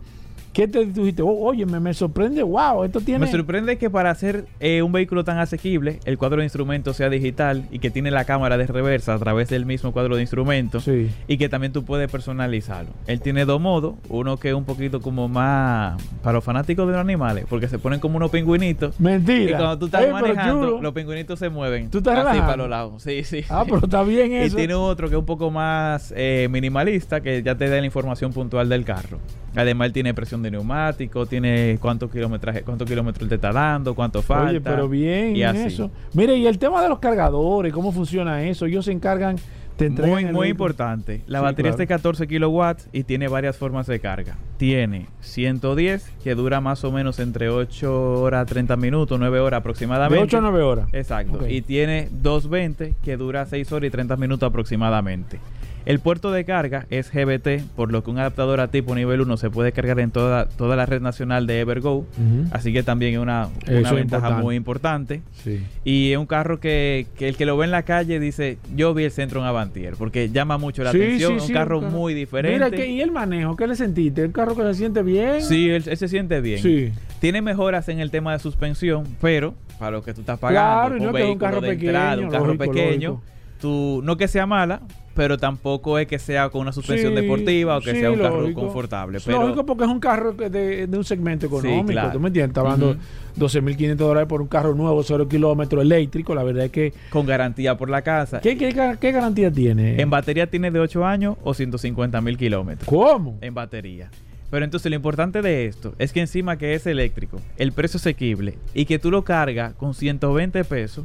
¿qué te dijiste? "Oh, oye, me, me sorprende, wow, esto tiene... Me sorprende que para hacer eh, un vehículo tan asequible, el cuadro de instrumentos sea digital y que tiene la cámara de reversa a través del mismo cuadro de instrumentos Sí. y que también tú puedes personalizarlo. Él tiene dos modos, uno que es un poquito como más para los fanáticos de los animales, porque se ponen como unos pingüinitos. Mentira. Y cuando tú estás Ey, manejando, chulo. los pingüinitos se mueven ¿Tú estás así relajando? para los lados. Sí, sí. Ah, pero está bien <laughs> Y eso. tiene otro que es un poco más eh, minimalista, que ya te da la información puntual del carro. Además, él tiene presión de neumático, tiene cuántos kilometraje, cuántos kilómetros te está dando, cuánto falta. Oye, pero bien y así. eso. Mire, y el tema de los cargadores, ¿cómo funciona eso? Ellos se encargan, entregan Muy, muy importante. La Sí, batería claro. es de 14 kilowatts y tiene varias formas de carga. Tiene 110, que dura más o menos entre 8 horas 30 minutos, 9 horas aproximadamente. De 8 a 9 horas. Exacto. Y tiene 220, que dura 6 horas y 30 minutos aproximadamente. El puerto de carga es GBT, por lo que un adaptador a tipo nivel 1 se puede cargar en toda, toda la red nacional de Evergo. Así que también es una, una ventaja importante. muy importante. Sí. Y es un carro que, que el que lo ve en la calle dice, yo vi el centro en Avantier, porque llama mucho la Sí, atención. sí, es un carro muy diferente. Mira, ¿qué- ¿y el manejo? ¿Qué le sentiste? ¿El carro que se siente bien? Sí, él, él se siente bien. Sí. Tiene mejoras en el tema de suspensión, pero para lo que tú estás pagando, Claro, y no que es un carro de entrada, pequeño, un carro lógico, pequeño, lógico. Tú no que sea mala, pero tampoco es que sea con una suspensión Sí, deportiva o que sí, sea un carro lógico. confortable. Pero Lógico porque es un carro de, de un segmento económico. claro. ¿Tú me entiendes? Está hablando Ujú. 12.500 dólares por un carro nuevo, 0 kilómetros, eléctrico. La verdad es que... con garantía por la casa. ¿Qué, qué, qué garantía tiene? En batería tiene de 8 años o 150 mil kilómetros. ¿Cómo? en batería. Pero entonces lo importante de esto es que encima que es eléctrico, el precio asequible y que tú lo cargas con 120 pesos,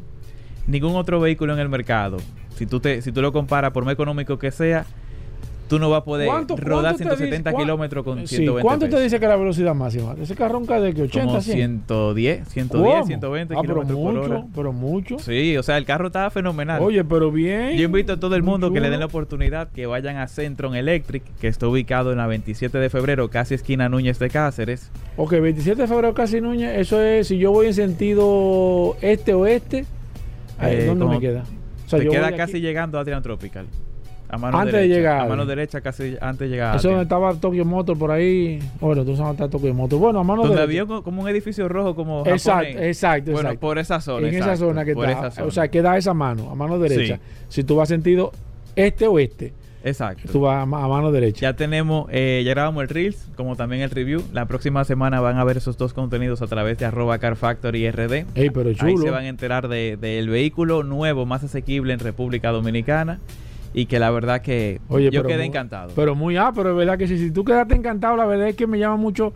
ningún otro vehículo en el mercado, si tú, te, si tú lo comparas por más económico que sea, tú no vas a poder ¿Cuánto- rodar cuánto te 170 dice- cuán- kilómetros con Sí, 120 ¿Cuánto pesos. te dice que la velocidad máxima? Ese carro de que 80, Como 100. 110, 110, ¿Cómo? 120 ah, kilómetros por hora. pero mucho. Sí, o sea, el carro estaba fenomenal. Oye, pero bien. Yo invito a todo el mundo que le den la oportunidad que vayan a Centron Electric, que está ubicado en la 27 de febrero, casi esquina Núñez de Cáceres. Ok, 27 de febrero casi Núñez. Eso es, si yo voy en sentido este-oeste, ahí, Eh, ¿dónde me queda? O sea, Te queda casi aquí- llegando a Adrian Tropical. A mano Antes de derecha. llegar. A mano derecha, casi antes de llegar. Eso donde estaba Tokyo Motor por ahí. Bueno, tú sabes dónde está Tokyo Motor. Bueno, a mano Donde derecha. había co- como un edificio rojo como Exacto, japonés. exacto, Bueno, exacto. por esa zona. en esa zona que por está. esa zona. O sea, queda esa mano, a mano derecha. Si tú vas sentido este-oeste, Exacto. tú vas a, ma- a mano derecha. Ya tenemos, eh, ya grabamos el Reels, como también el review. La próxima semana van a ver esos dos contenidos a través de arroba Car Factory RD. Ey, pero Ahí chulo. se van a enterar de- del vehículo nuevo, más asequible en República Dominicana. Y que la verdad que Oye, yo quedé muy- encantado. Pero muy, ah, pero es verdad que si tú quedaste encantado, la verdad es que me llama mucho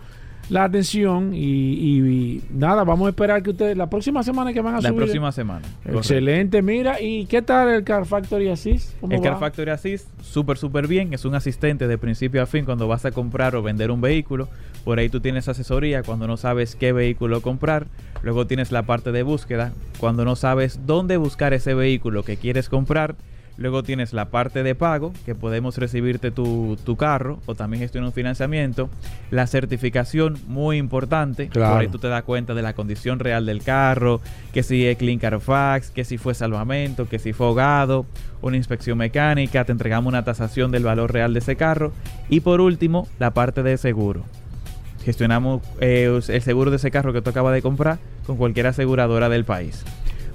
la atención y, y- y nada, vamos a esperar que ustedes, la próxima semana que van a la subir. próxima semana. correcto. Excelente, mira, ¿y qué tal el Car Factory Assist? ¿Cómo El va? Car Factory Assist, súper, súper bien. Es un asistente de principio a fin cuando vas a comprar o vender un vehículo. Por ahí tú tienes asesoría cuando no sabes qué vehículo comprar. Luego tienes la parte de búsqueda cuando no sabes dónde buscar ese vehículo que quieres comprar. Luego tienes la parte de pago, que podemos recibirte tu, tu carro o también gestionar un financiamiento. La certificación, muy importante. Claro. Por ahí tú te das cuenta de la condición real del carro, que si es Clean Carfax, que si fue salvamento, que si fue ahogado, una inspección mecánica, te entregamos una tasación del valor real de ese carro. Y por último, la parte de seguro. Gestionamos eh, el seguro de ese carro que tú acabas de comprar con cualquier aseguradora del país.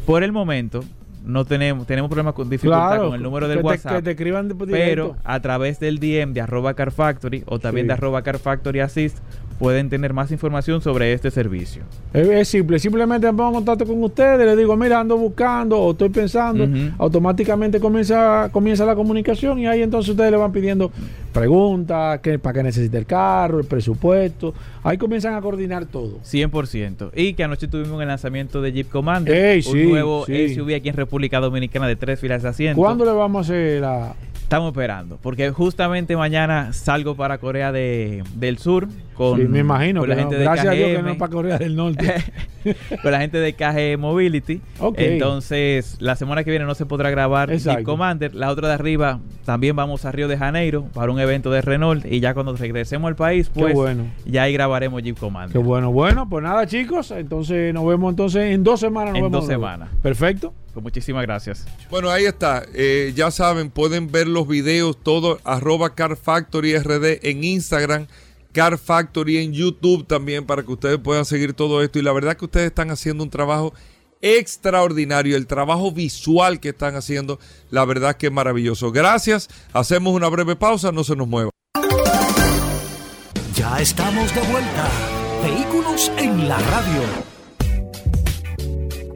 Por el momento, no tenemos, tenemos problemas con dificultad Claro, con el número del que te- WhatsApp. que te escriban de- pero a través del DM de arroba Car Factory o también Sí. de arroba Car Factory Assist pueden tener más información sobre este servicio. Es, simple, simplemente me pongo en contacto con ustedes, les digo, mira, ando buscando o estoy pensando, automáticamente comienza, comienza la comunicación y ahí entonces ustedes le van pidiendo preguntas, qué, para qué necesita el carro, el presupuesto, ahí comienzan a coordinar todo. 100%. Y que anoche tuvimos el lanzamiento de Jeep Commander, Ey, un sí, nuevo sí. SUV aquí en República Dominicana de tres filas de asiento. ¿Cuándo le vamos a hacer la...? Estamos esperando, porque justamente mañana salgo para Corea de, del Sur con, Sí, me imagino, con la que no. gente de gracias a Dios que no para Corea del Norte. <laughs> con la gente de KG Mobility. Ok. Entonces, la semana que viene no se podrá grabar Exacto. Jeep Commander. La otra de arriba también vamos a Río de Janeiro para un evento de Renault. Y ya cuando regresemos al país, pues bueno. ya ahí grabaremos Jeep Commander. Qué bueno, bueno, pues nada chicos, entonces nos vemos entonces en dos semanas. Nos En vemos dos semanas. Perfecto. Pues muchísimas gracias. Bueno, ahí está. Eh, ya saben, pueden ver los videos, todo, arroba Car Factory RD en Instagram, Car Factory en YouTube también, para que ustedes puedan seguir todo esto. Y la verdad que ustedes están haciendo un trabajo extraordinario. El trabajo visual que están haciendo, la verdad que es maravilloso. Gracias. Hacemos una breve pausa, no se nos mueva. Ya estamos de vuelta. Vehículos en la radio.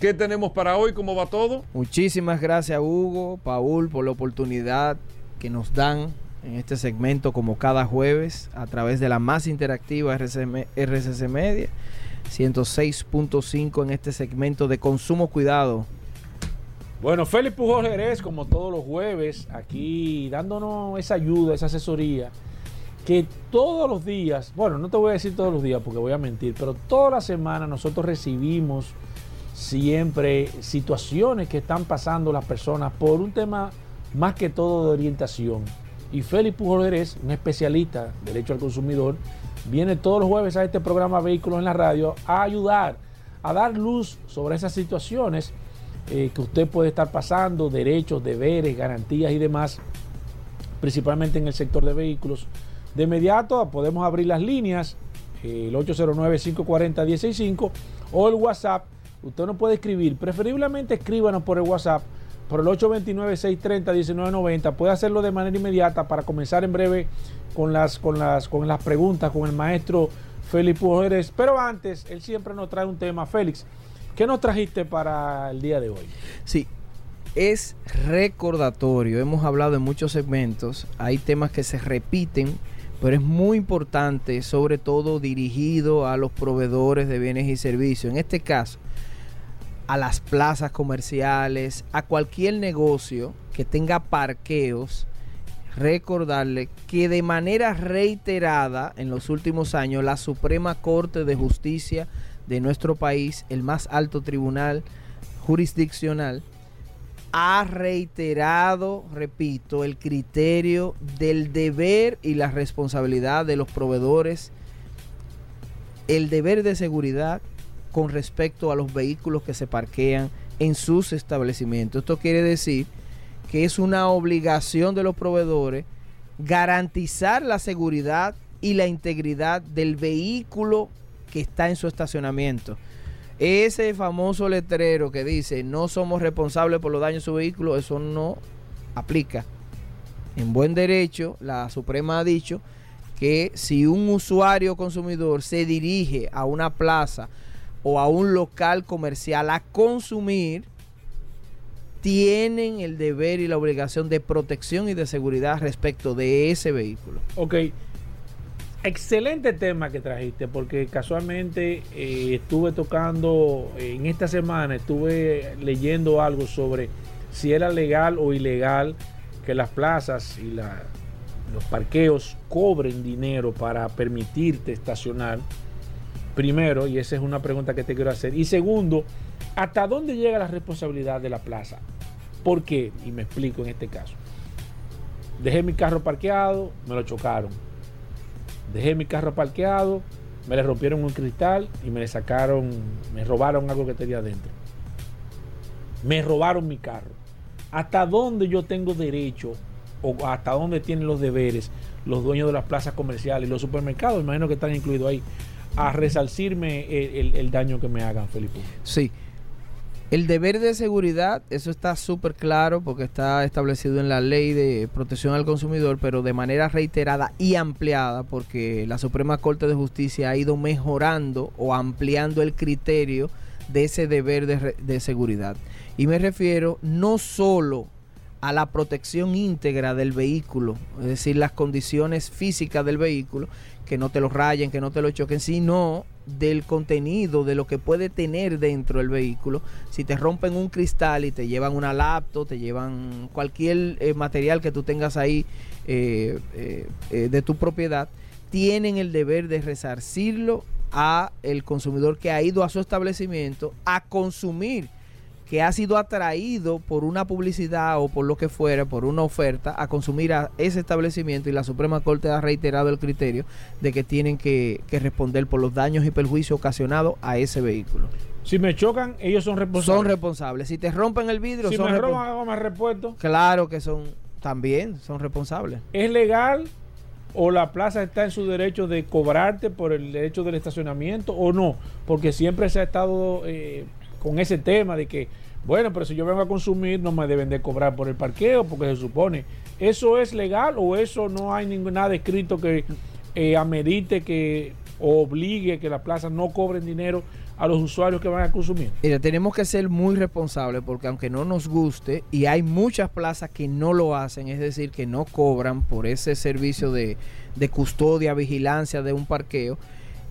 ¿Qué tenemos para hoy? ¿Cómo va todo? Muchísimas gracias Hugo, Paul, por la oportunidad que nos dan en este segmento como cada jueves a través de la más interactiva RCM RCC Media 106.5 en este segmento de consumo cuidado. Bueno, Félix Pujol Jerez, como todos los jueves, aquí dándonos esa ayuda, esa asesoría, que todos los días, bueno, no te voy a decir todos los días porque voy a mentir, pero toda la semana nosotros recibimos siempre situaciones que están pasando las personas por un tema más que todo de orientación. Y Félix Pujol Jerez, un especialista de derecho al consumidor, viene todos los jueves a este programa Vehículos en la Radio a ayudar, a dar luz sobre esas situaciones eh, que usted puede estar pasando, derechos, deberes, garantías y demás, principalmente en el sector de vehículos. De inmediato podemos abrir las líneas, eh, el 809-540-165 o el WhatsApp. Usted nos puede escribir, preferiblemente escríbanos por el WhatsApp, por el 829-630-1990. Puede hacerlo de manera inmediata para comenzar en breve con las, con las, con las preguntas con el maestro Félix Pujoles. Pero antes, él siempre nos trae un tema. Félix, ¿qué nos trajiste para el día de hoy? Sí, es recordatorio. Hemos hablado en muchos segmentos. Hay temas que se repiten, pero es muy importante, sobre todo dirigido a los proveedores de bienes y servicios. En este caso, a las plazas comerciales, a cualquier negocio que tenga parqueos, recordarle que de manera reiterada en los últimos años la Suprema Corte de Justicia de nuestro país, el más alto tribunal jurisdiccional, ha reiterado, repito, el criterio del deber y la responsabilidad de los proveedores, el deber de seguridad con respecto a los vehículos que se parquean en sus establecimientos. Esto quiere decir que es una obligación de los proveedores garantizar la seguridad y la integridad del vehículo que está en su estacionamiento. Ese famoso letrero que dice no somos responsables por los daños de su vehículo, eso no aplica. En buen derecho, la Suprema ha dicho que si un usuario consumidor se dirige a una plaza o a un local comercial a consumir, tienen el deber y la obligación de protección y de seguridad respecto de ese vehículo. Ok. Excelente tema que trajiste, porque casualmente eh, estuve tocando eh, en esta semana, estuve leyendo algo sobre si era legal o ilegal que las plazas y los parqueos cobren dinero para permitirte estacionar. Primero, y esa es una pregunta que te quiero hacer. Y segundo, ¿hasta dónde llega la responsabilidad de la plaza? ¿Por qué? Y me explico en este caso. Dejé mi carro parqueado, me lo chocaron. Dejé mi carro parqueado, me le rompieron un cristal y me le sacaron, me robaron algo que tenía adentro. Me robaron mi carro. ¿Hasta dónde yo tengo derecho o hasta dónde tienen los deberes los dueños de las plazas comerciales los supermercados, imagino que están incluidos ahí, a resarcirme el, daño que me hagan, Felipe? Sí. El deber de seguridad, eso está súper claro porque está establecido en la ley de protección al consumidor, pero de manera reiterada y ampliada porque la Suprema Corte de Justicia ha ido mejorando o ampliando el criterio de ese deber de, de seguridad. Y me refiero no solo a la protección íntegra del vehículo, es decir, las condiciones físicas del vehículo, que no te lo rayen, que no te lo choquen, sino del contenido, de lo que puede tener dentro del vehículo. Si te rompen un cristal y te llevan una laptop, te llevan cualquier eh, material que tú tengas ahí eh, eh, de tu propiedad, tienen el deber de resarcirlo a el consumidor que ha ido a su establecimiento a consumir que ha sido atraído por una publicidad o por lo que fuera, por una oferta, a consumir a ese establecimiento y la Suprema Corte ha reiterado el criterio de que tienen que, que responder por los daños y perjuicios ocasionados a ese vehículo. Si me chocan, ellos son responsables. Son responsables. Si te rompen el vidrio, si son me roban hago más repuesto. Claro que son también son responsables. ¿Es legal o la plaza está en su derecho de cobrarte por el derecho del estacionamiento o no? Porque siempre se ha estado eh, con ese tema de que, bueno, pero si yo vengo a consumir no me deben de cobrar por el parqueo porque se supone. ¿Eso es legal o eso no hay ningún, nada escrito que eh, amerite que obligue que la plaza no cobren dinero a los usuarios que van a consumir? Mira, tenemos que ser muy responsables porque aunque no nos guste, y hay muchas plazas que no lo hacen, es decir, que no cobran por ese servicio de custodia, vigilancia de un parqueo,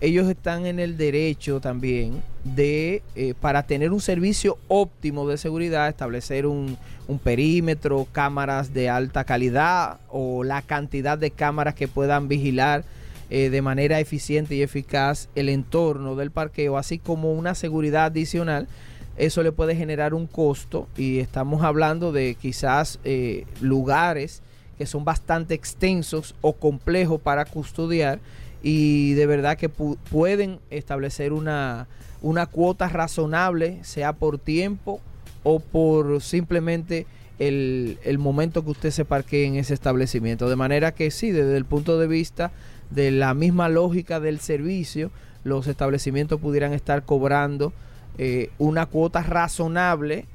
ellos están en el derecho también de, eh, para tener un servicio óptimo de seguridad, establecer un, un perímetro, cámaras de alta calidad o la cantidad de cámaras que puedan vigilar eh, de manera eficiente y eficaz el entorno del parqueo, así como una seguridad adicional. Eso le puede generar un costo y estamos hablando de quizás eh, lugares que son bastante extensos o complejos para custodiar y de verdad que pu- pueden establecer una, una cuota razonable, sea por tiempo o por simplemente el, el momento que usted se parquee en ese establecimiento. De manera que sí, desde el punto de vista de la misma lógica del servicio, los establecimientos pudieran estar cobrando eh, una cuota razonable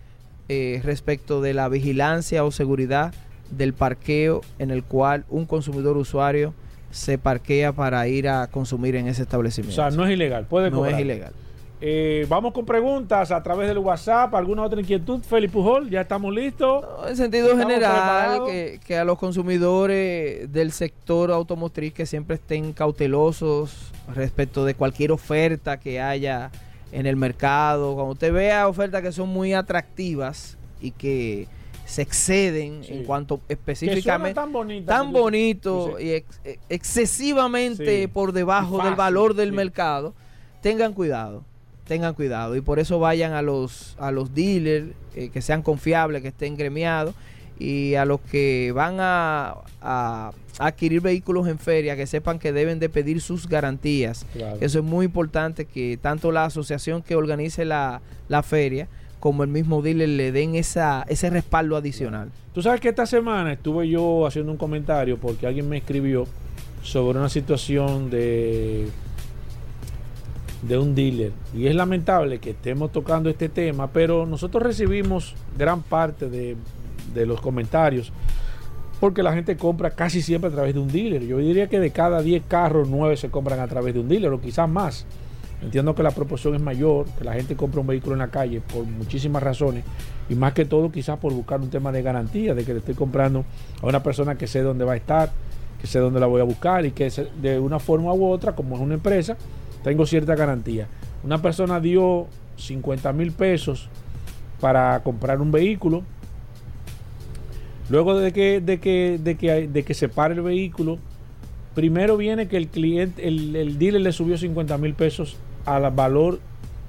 eh, respecto de la vigilancia o seguridad del parqueo en el cual un consumidor usuario se parquea para ir a consumir en ese O establecimiento. sea, no es ilegal, puede No cobrar. es ilegal. Eh, vamos con preguntas a través del WhatsApp. ¿Alguna otra inquietud? Felipe Pujol, ya estamos listos. En sentido general, que, que a los consumidores del sector automotriz que siempre estén cautelosos respecto de cualquier oferta que haya en el mercado. Cuando usted vea ofertas que son muy atractivas y que se exceden Sí. en cuanto específicamente tan bonita. tan bonito y ex- eh, excesivamente Sí. por debajo del valor del sí. mercado, tengan cuidado, tengan cuidado y por eso vayan a los a los dealers eh, que sean confiables, que estén gremiados y a los que van a, a adquirir vehículos en feria que sepan que deben de pedir sus garantías. Claro. Eso es muy importante que tanto la asociación que organice la, la feria como el mismo dealer le den esa, ese respaldo adicional. Tú sabes que esta semana estuve yo haciendo un comentario porque alguien me escribió sobre una situación de de un dealer y es lamentable que estemos tocando este tema, pero nosotros recibimos gran parte de, de los comentarios porque la gente compra casi siempre a través de un dealer. Yo diría que de cada 10 carros, 9 se compran a través de un dealer o quizás más. Entiendo que la proporción es mayor, que la gente compra un vehículo en la calle por muchísimas razones y más que todo quizás por buscar un tema de garantía, de que le estoy comprando a una persona que sé dónde va a estar, que sé dónde la voy a buscar y que de una forma u otra, como es una empresa, tengo cierta garantía. Una persona dio 50 mil pesos para comprar un vehículo. Luego de que, de que, de que, de que se pare el vehículo, primero viene que el cliente, el, el dealer le subió 50 mil pesos al valor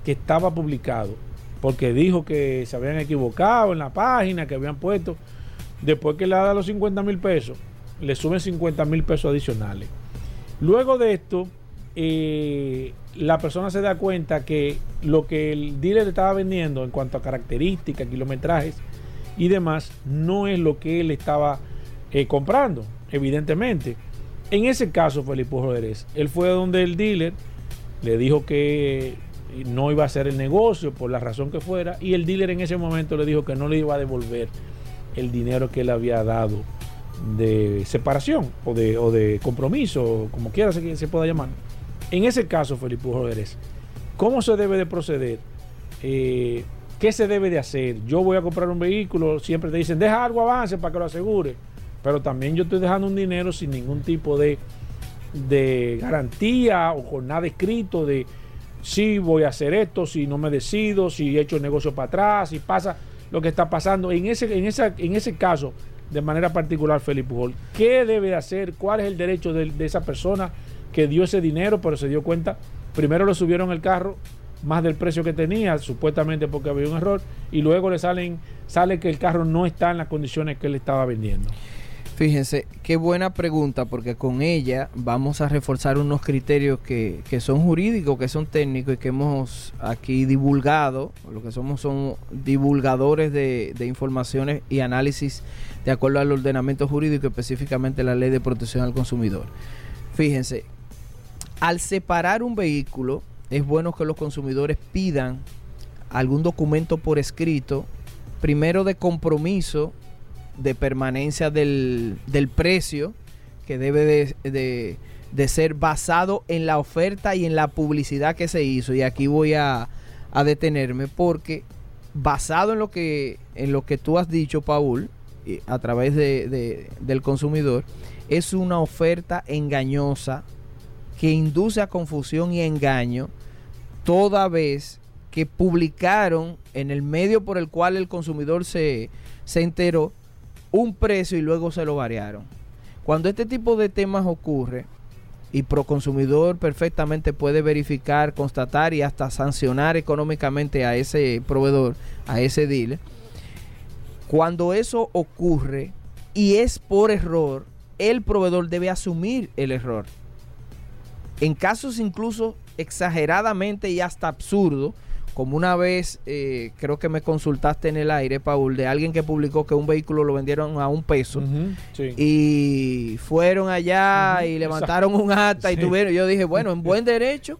que estaba publicado, porque dijo que se habían equivocado en la página, que habían puesto. Después que le da los 50 mil pesos, le suben 50 mil pesos adicionales. Luego de esto, eh, la persona se da cuenta que lo que el dealer le estaba vendiendo en cuanto a características, kilometrajes y demás, no es lo que él estaba eh, comprando, evidentemente. En ese caso, Felipe Rodríguez, él fue donde el dealer le dijo que no iba a hacer el negocio por la razón que fuera y el dealer en ese momento le dijo que no le iba a devolver el dinero que él había dado de separación o de, o de compromiso, como quiera se, se pueda llamar. En ese caso, Felipe Rodríguez, ¿cómo se debe de proceder? Eh, ¿Qué se debe de hacer? Yo voy a comprar un vehículo, siempre te dicen, deja algo avance para que lo asegure, pero también yo estoy dejando un dinero sin ningún tipo de, de garantía o con nada escrito de si voy a hacer esto, si no me decido, si he hecho el negocio para atrás, si pasa lo que está pasando. En ese, en esa, en ese caso, de manera particular, Felipe Pujol, ¿qué debe de hacer? ¿Cuál es el derecho de, de esa persona que dio ese dinero, pero se dio cuenta? Primero le subieron el carro más del precio que tenía, supuestamente porque había un error, y luego le salen, sale que el carro no está en las condiciones que él estaba vendiendo. Fíjense, qué buena pregunta, porque con ella vamos a reforzar unos criterios que, que son jurídicos, que son técnicos y que hemos aquí divulgado. Lo que somos son divulgadores de, de informaciones y análisis de acuerdo al ordenamiento jurídico, específicamente la ley de protección al consumidor. Fíjense, al separar un vehículo, es bueno que los consumidores pidan algún documento por escrito, primero de compromiso de permanencia del, del precio, que debe de, de- de ser basado en la oferta y en la publicidad que se hizo. Y aquí voy a, a detenerme porque basado en lo que, en lo que tú has dicho, Paul, a través de- de- del consumidor, es una oferta engañosa que induce a confusión y engaño toda vez que publicaron en el medio por el cual el consumidor se, se enteró un precio y luego se lo variaron. Cuando este tipo de temas ocurre y Proconsumidor perfectamente puede verificar, constatar y hasta sancionar económicamente a ese proveedor, a ese dealer, cuando eso ocurre y es por error, el proveedor debe asumir el error. En casos incluso exageradamente y hasta absurdo, como una vez eh, creo que me consultaste en el aire, Paul, de alguien que publicó que un vehículo lo vendieron a un peso sí. y fueron allá y levantaron un acta y tuvieron, yo dije, bueno, en buen <laughs> derecho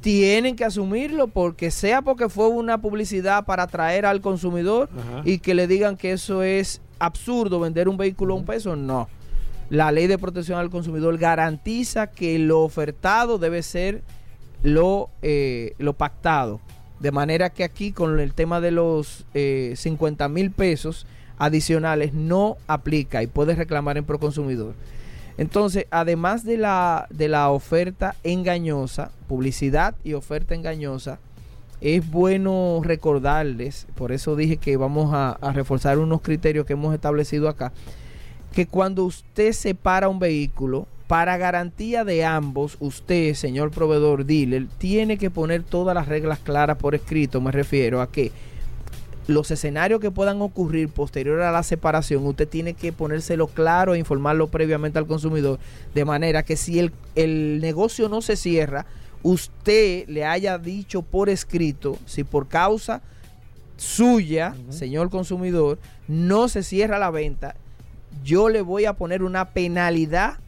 tienen que asumirlo porque sea porque fue una publicidad para atraer al consumidor Ajá. y que le digan que eso es absurdo vender un vehículo a un peso, no. La ley de protección al consumidor garantiza que lo ofertado debe ser lo, eh, lo pactado. De manera que aquí con el tema de los eh, 50 mil pesos adicionales no aplica y puedes reclamar en Proconsumidor. Entonces, además de la, de la oferta engañosa, publicidad y oferta engañosa, es bueno recordarles, por eso dije que vamos a, a reforzar unos criterios que hemos establecido acá, que cuando usted separa un vehículo, para garantía de ambos, usted, señor proveedor dealer, tiene que poner todas las reglas claras por escrito. Me refiero a que los escenarios que puedan ocurrir posterior a la separación, usted tiene que ponérselo claro e informarlo previamente al consumidor, de manera que si el, el negocio no se cierra, usted le haya dicho por escrito si por causa suya, señor consumidor, no se cierra la venta, yo le voy a poner una penalidad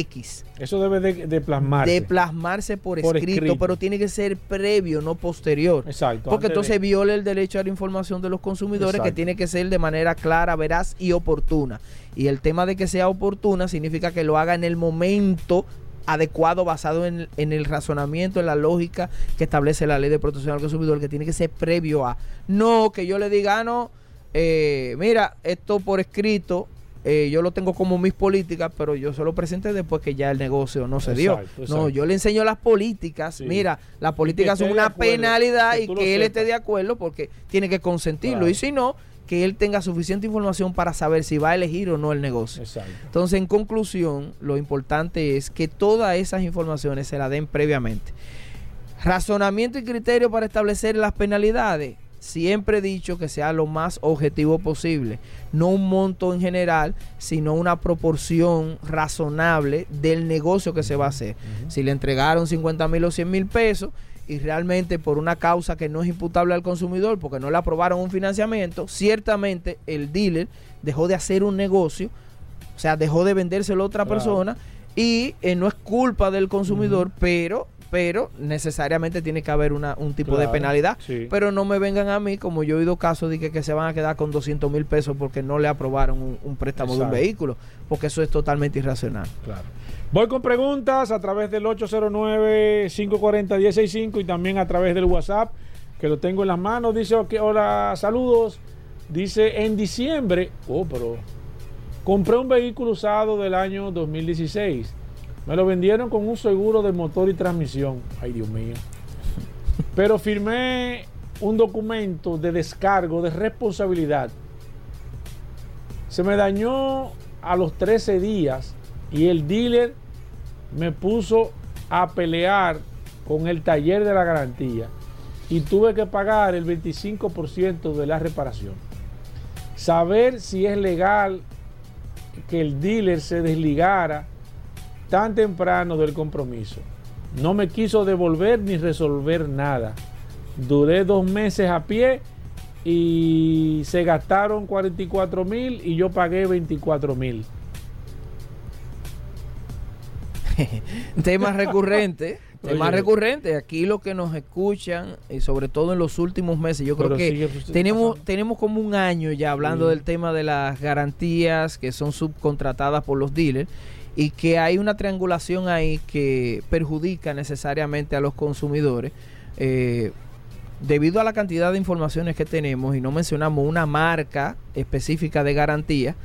X Eso debe de, de plasmarse. de plasmarse por, Por escrito, escrito. pero tiene que ser previo, no posterior. Exacto. Porque entonces de- viola el derecho a la información de los consumidores que tiene que ser de manera clara, veraz y oportuna. Y el tema de que sea oportuna significa que lo haga en el momento adecuado basado en, en el razonamiento, en la lógica que establece la ley de protección al consumidor, que tiene que ser previo a. No que yo le diga, ah, no, eh, mira, esto por escrito, eh, yo lo tengo como mis políticas, pero yo se lo presenté después que ya el negocio no se dio. Exacto. No, yo le enseño las políticas. Sí. Mira, las políticas son una acuerdo, penalidad que y que él sepas. esté de acuerdo porque tiene que consentirlo. Claro. Y si no, que él tenga suficiente información para saber si va a elegir o no el negocio. Exacto. Entonces, en conclusión, lo importante es que todas esas informaciones se las den previamente. Razonamiento y criterio para establecer las penalidades. Siempre he dicho que sea lo más objetivo posible. No un monto en general, sino una proporción razonable del negocio que se va a hacer. Si le entregaron 50 mil o 100 mil pesos y realmente por una causa que no es imputable al consumidor, porque no le aprobaron un financiamiento, ciertamente el dealer dejó de hacer un negocio, o sea, dejó de vendérselo a otra Claro. persona y eh, no es culpa del consumidor, pero pero necesariamente tiene que haber una, un tipo de penalidad. sí. Pero no me vengan a mí, como yo he oído casos de que, que se van a quedar con 200 mil pesos porque no le aprobaron un, un préstamo de un vehículo, porque eso es totalmente irracional. Claro. Voy con preguntas a través del 809-540-165 y también a través del WhatsApp, que lo tengo en las manos. Dice, ok, hola, saludos. Dice, en diciembre, oh, pero compré un vehículo usado del año 2016. Me lo vendieron con un seguro de motor y transmisión. Ay, Dios mío. Pero firmé un documento de descargo de responsabilidad. Se me dañó a los 13 días y el dealer me puso a pelear con el taller de la garantía y tuve que pagar el 25% de la reparación. Saber si es legal que el dealer se desligara tan temprano del compromiso. No me quiso devolver ni resolver nada. Duré dos meses a pie y se gastaron 44 mil y yo pagué 24 mil. <laughs> Tema recurrente. <laughs> Tema Oye. recurrente. Aquí lo que nos escuchan, y sobre todo en los últimos meses, yo creo que tenemos, pasando. tenemos como un año ya hablando Sí. del tema de las garantías que son subcontratadas por los dealers y que hay una triangulación ahí que perjudica necesariamente a los consumidores. eh, debido a la cantidad de informaciones que tenemos y no mencionamos una marca específica de garantía,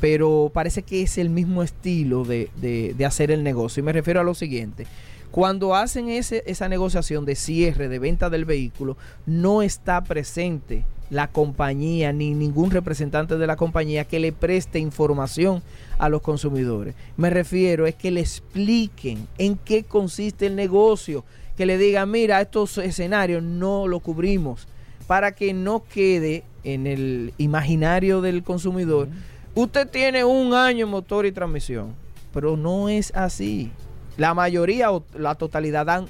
pero parece que es el mismo estilo de, de- de hacer el negocio. Y me refiero a lo siguiente. Cuando hacen ese- esa negociación de cierre, de venta del vehículo, no está presente la compañía ni ningún representante de la compañía que le preste información a los consumidores. Me refiero es que le expliquen en qué consiste el negocio, que le digan, mira, estos escenarios no lo cubrimos, para que no quede en el imaginario del consumidor. Usted tiene un año en motor y transmisión, pero no es así. La mayoría o la totalidad dan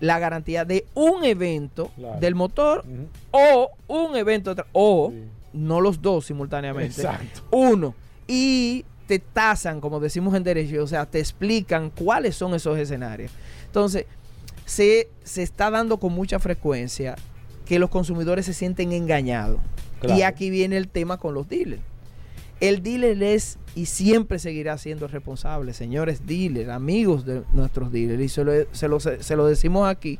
la garantía de un evento Claro. del motor o un evento o Sí. no los dos simultáneamente. Exacto. Uno. Y te tasan, como decimos en derecho, o sea, te explican cuáles son esos escenarios. Entonces, se, se está dando con mucha frecuencia que los consumidores se sienten engañados. Claro. Y aquí viene el tema con los dealers. El dealer es y siempre seguirá siendo responsable, señores dealers, amigos de nuestros dealers. Y se lo, se lo- decimos aquí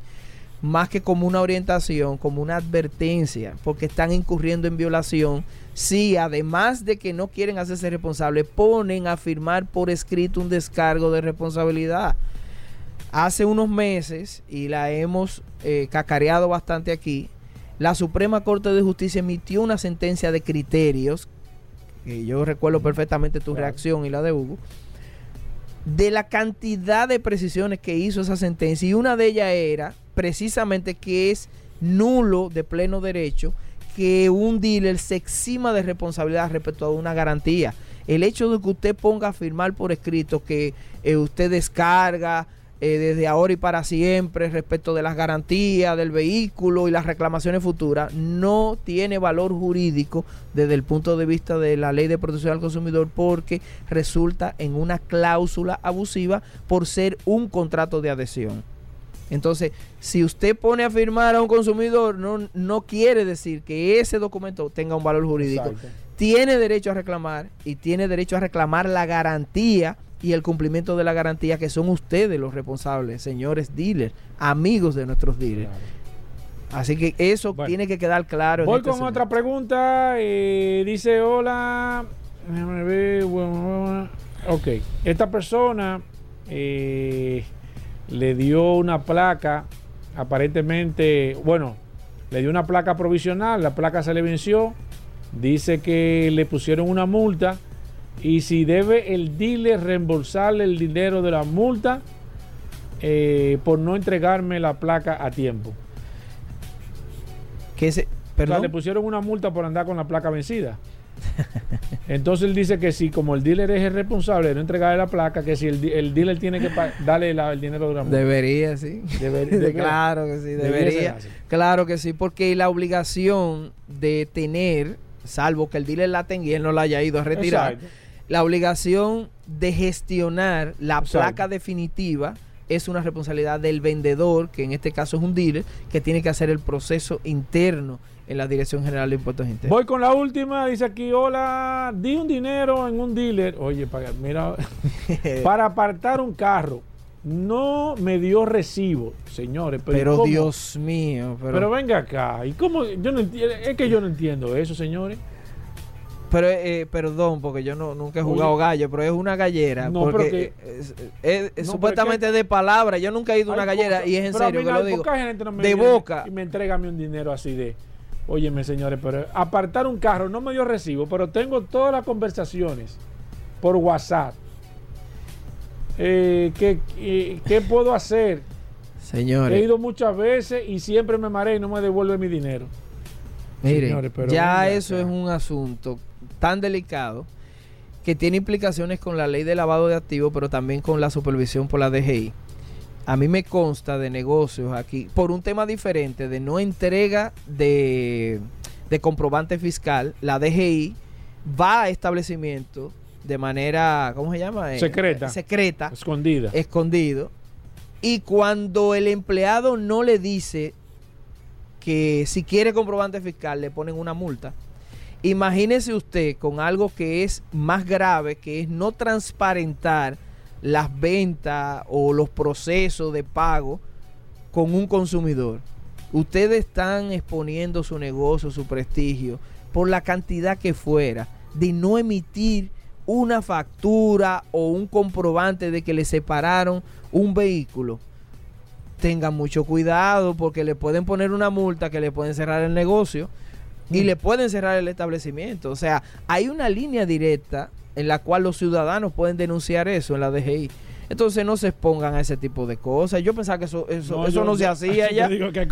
más que como una orientación, como una advertencia, porque están incurriendo en violación. Si además de que no quieren hacerse responsables, ponen a firmar por escrito un descargo de responsabilidad. Hace unos meses, y la hemos eh, cacareado bastante aquí, la Suprema Corte de Justicia emitió una sentencia de criterios, que yo recuerdo perfectamente tu Claro. reacción y la de Hugo, de la cantidad de precisiones que hizo esa sentencia y una de ellas era precisamente que es nulo de pleno derecho que un dealer se exima de responsabilidad respecto a una garantía. El hecho de que usted ponga a firmar por escrito que eh, usted descarga eh, desde ahora y para siempre respecto de las garantías del vehículo y las reclamaciones futuras no tiene valor jurídico desde el punto de vista de la ley de protección al consumidor porque resulta en una cláusula abusiva por ser un contrato de adhesión. Entonces, si usted pone a firmar a un consumidor, no, no quiere decir que ese documento tenga un valor jurídico. Exacto. Tiene derecho a reclamar y tiene derecho a reclamar la garantía y el cumplimiento de la garantía que son ustedes los responsables, señores dealers, amigos de nuestros dealers. Claro. Así que eso Bueno. tiene que quedar claro. Voy este con otra pregunta. eh, dice, hola. Ok. Esta persona eh, le dio una placa, aparentemente, bueno, le dio una placa provisional, la placa se le venció. Dice que le pusieron una multa y si debe el dealer reembolsarle el dinero de la multa eh, por no entregarme la placa a tiempo. Que se- O sea, perdón. le pusieron una multa por andar con la placa vencida. <laughs> Entonces él dice que si como el dealer es el responsable de no entregarle la placa, que si el, dealer tiene que darle la- el dinero de la multa. Debería, sí. Deber- <laughs> claro que sí, Debería. Claro que sí, porque la obligación de tener, salvo que el dealer la tenga y él no la haya ido a retirar, Exacto. la obligación de gestionar la Exacto. placa definitiva es una responsabilidad del vendedor, que en este caso es un dealer, que tiene que hacer el proceso interno en la Dirección General de Impuestos Internos. Voy con la última, dice aquí, hola, di un dinero en un dealer, oye, para, mira, <laughs> para apartar un carro, no me dio recibo, señores, pero. Dios mío, pero, Pero venga acá, ¿y cómo? Yo no entiendo, es que yo no entiendo eso, señores. pero, eh, perdón, porque yo no, nunca he jugado Oye. gallo, pero es una gallera. No, pero porque que- eh, es, es- es No, supuestamente de palabra. Yo nunca he ido a una gallera y es en serio que lo digo. no de boca. Y me entrega un dinero así de, óyeme señores, pero apartar un carro no me dio recibo, pero tengo todas las conversaciones por WhatsApp. Eh, ¿qué, qué, qué puedo hacer? He Señores, ido muchas veces y siempre me mareé y no me devuelve mi dinero. miren, señores, pero ya eso es un asunto tan delicado que tiene implicaciones con la ley de lavado de activos, pero también con la supervisión por la DGI. A mí me consta de negocios aquí, por un tema diferente, de no entrega de, de comprobante fiscal, la DGI va a establecimiento de manera, ¿cómo se llama? Secreta. Secreta, Escondida. escondido. Y cuando el empleado no le dice que si quiere comprobante fiscal le ponen una multa. Imagínese usted con algo que es más grave, que es no transparentar las ventas o los procesos de pago con un consumidor. Ustedes están exponiendo su negocio, su prestigio, por la cantidad que fuera, de no emitir una factura o un comprobante de que le separaron un vehículo. Tengan mucho cuidado porque le pueden poner una multa que le pueden cerrar el negocio y le pueden cerrar el establecimiento. O sea, hay una línea directa en la cual los ciudadanos pueden denunciar eso en la DGI. Entonces no se expongan a ese tipo de cosas. Yo pensaba que eso, eso, eso yo- no se yo- hacía <laughs> ya. digo que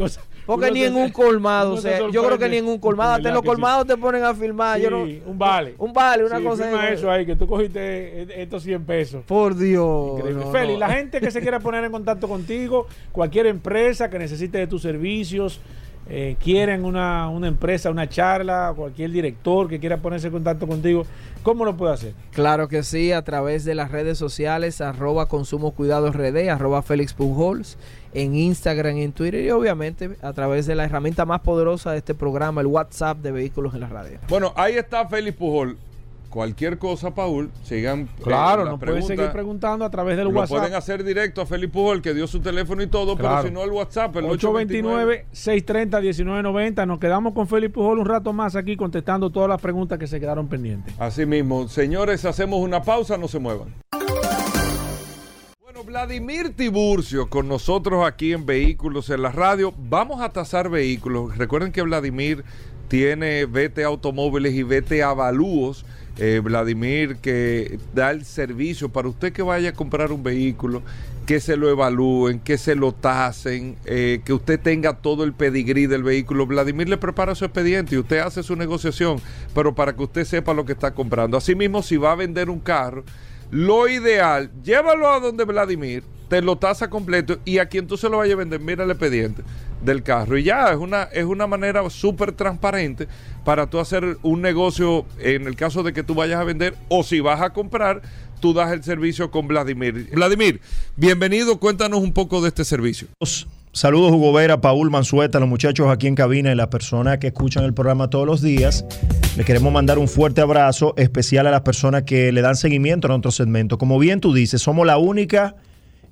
Porque ni se- en un <laughs> colmado, o se sea, yo creo que ni en un colmado, hasta en los ¿Verdad que sí? colmados te ponen a filmar. yo no, Sí, un vale. Un vale, una Sí, cosa firma eso ahí, que tú cogiste estos 100 pesos. Por Dios. Increíble. no, Feli, no. la gente que se quiera poner en contacto contigo, cualquier empresa que necesite de tus servicios, eh, quieren una, una empresa, una charla, cualquier director que quiera ponerse en contacto contigo, ¿cómo lo puede hacer? Claro que sí, a través de las redes sociales, arroba consumo cuidados RD, arroba Félix Pujols, en Instagram en Twitter, y obviamente a través de la herramienta más poderosa de este programa, el WhatsApp de Vehículos en la Radio. Bueno, ahí está Félix Pujol. Cualquier cosa, Paul, sigan. eh, Claro, nos pueden seguir preguntando a través del Lo WhatsApp. pueden hacer directo a Félix Pujol, que dio su teléfono y todo, Claro. pero si no, el WhatsApp, el 829. 829-630-1990. Nos quedamos con Felipe Pujol un rato más aquí contestando todas las preguntas que se quedaron pendientes. Así mismo, señores, hacemos una pausa, no se muevan. Bueno, Vladimir Tiburcio con nosotros aquí en Vehículos en la Radio. Vamos a tasar vehículos. Recuerden que Vladimir tiene VT Automóviles y VT Avalúos. Eh, Vladimir que da el servicio para usted que vaya a comprar un vehículo, que se lo evalúen, que se lo tasen, eh, que usted tenga todo el pedigrí del vehículo. Vladimir le prepara su expediente y usted hace su negociación, pero para que usted sepa lo que está comprando. Asimismo, si va a vender un carro, lo ideal, llévalo a donde Vladimir, te lo tasa completo y a quien tú se lo vayas a vender, mira el expediente del carro. Y ya es una, es una manera súper transparente para tú hacer un negocio en el caso de que tú vayas a vender o si vas a comprar, tú das el servicio con Vladimir. Vladimir, bienvenido, cuéntanos un poco de este servicio. Saludos Hugo Vera, Paul Mansueta, los muchachos aquí en cabina y las personas que escuchan el programa todos los días. Le queremos mandar un fuerte abrazo especial a las personas que le dan seguimiento a nuestro segmento. Como bien tú dices, somos la única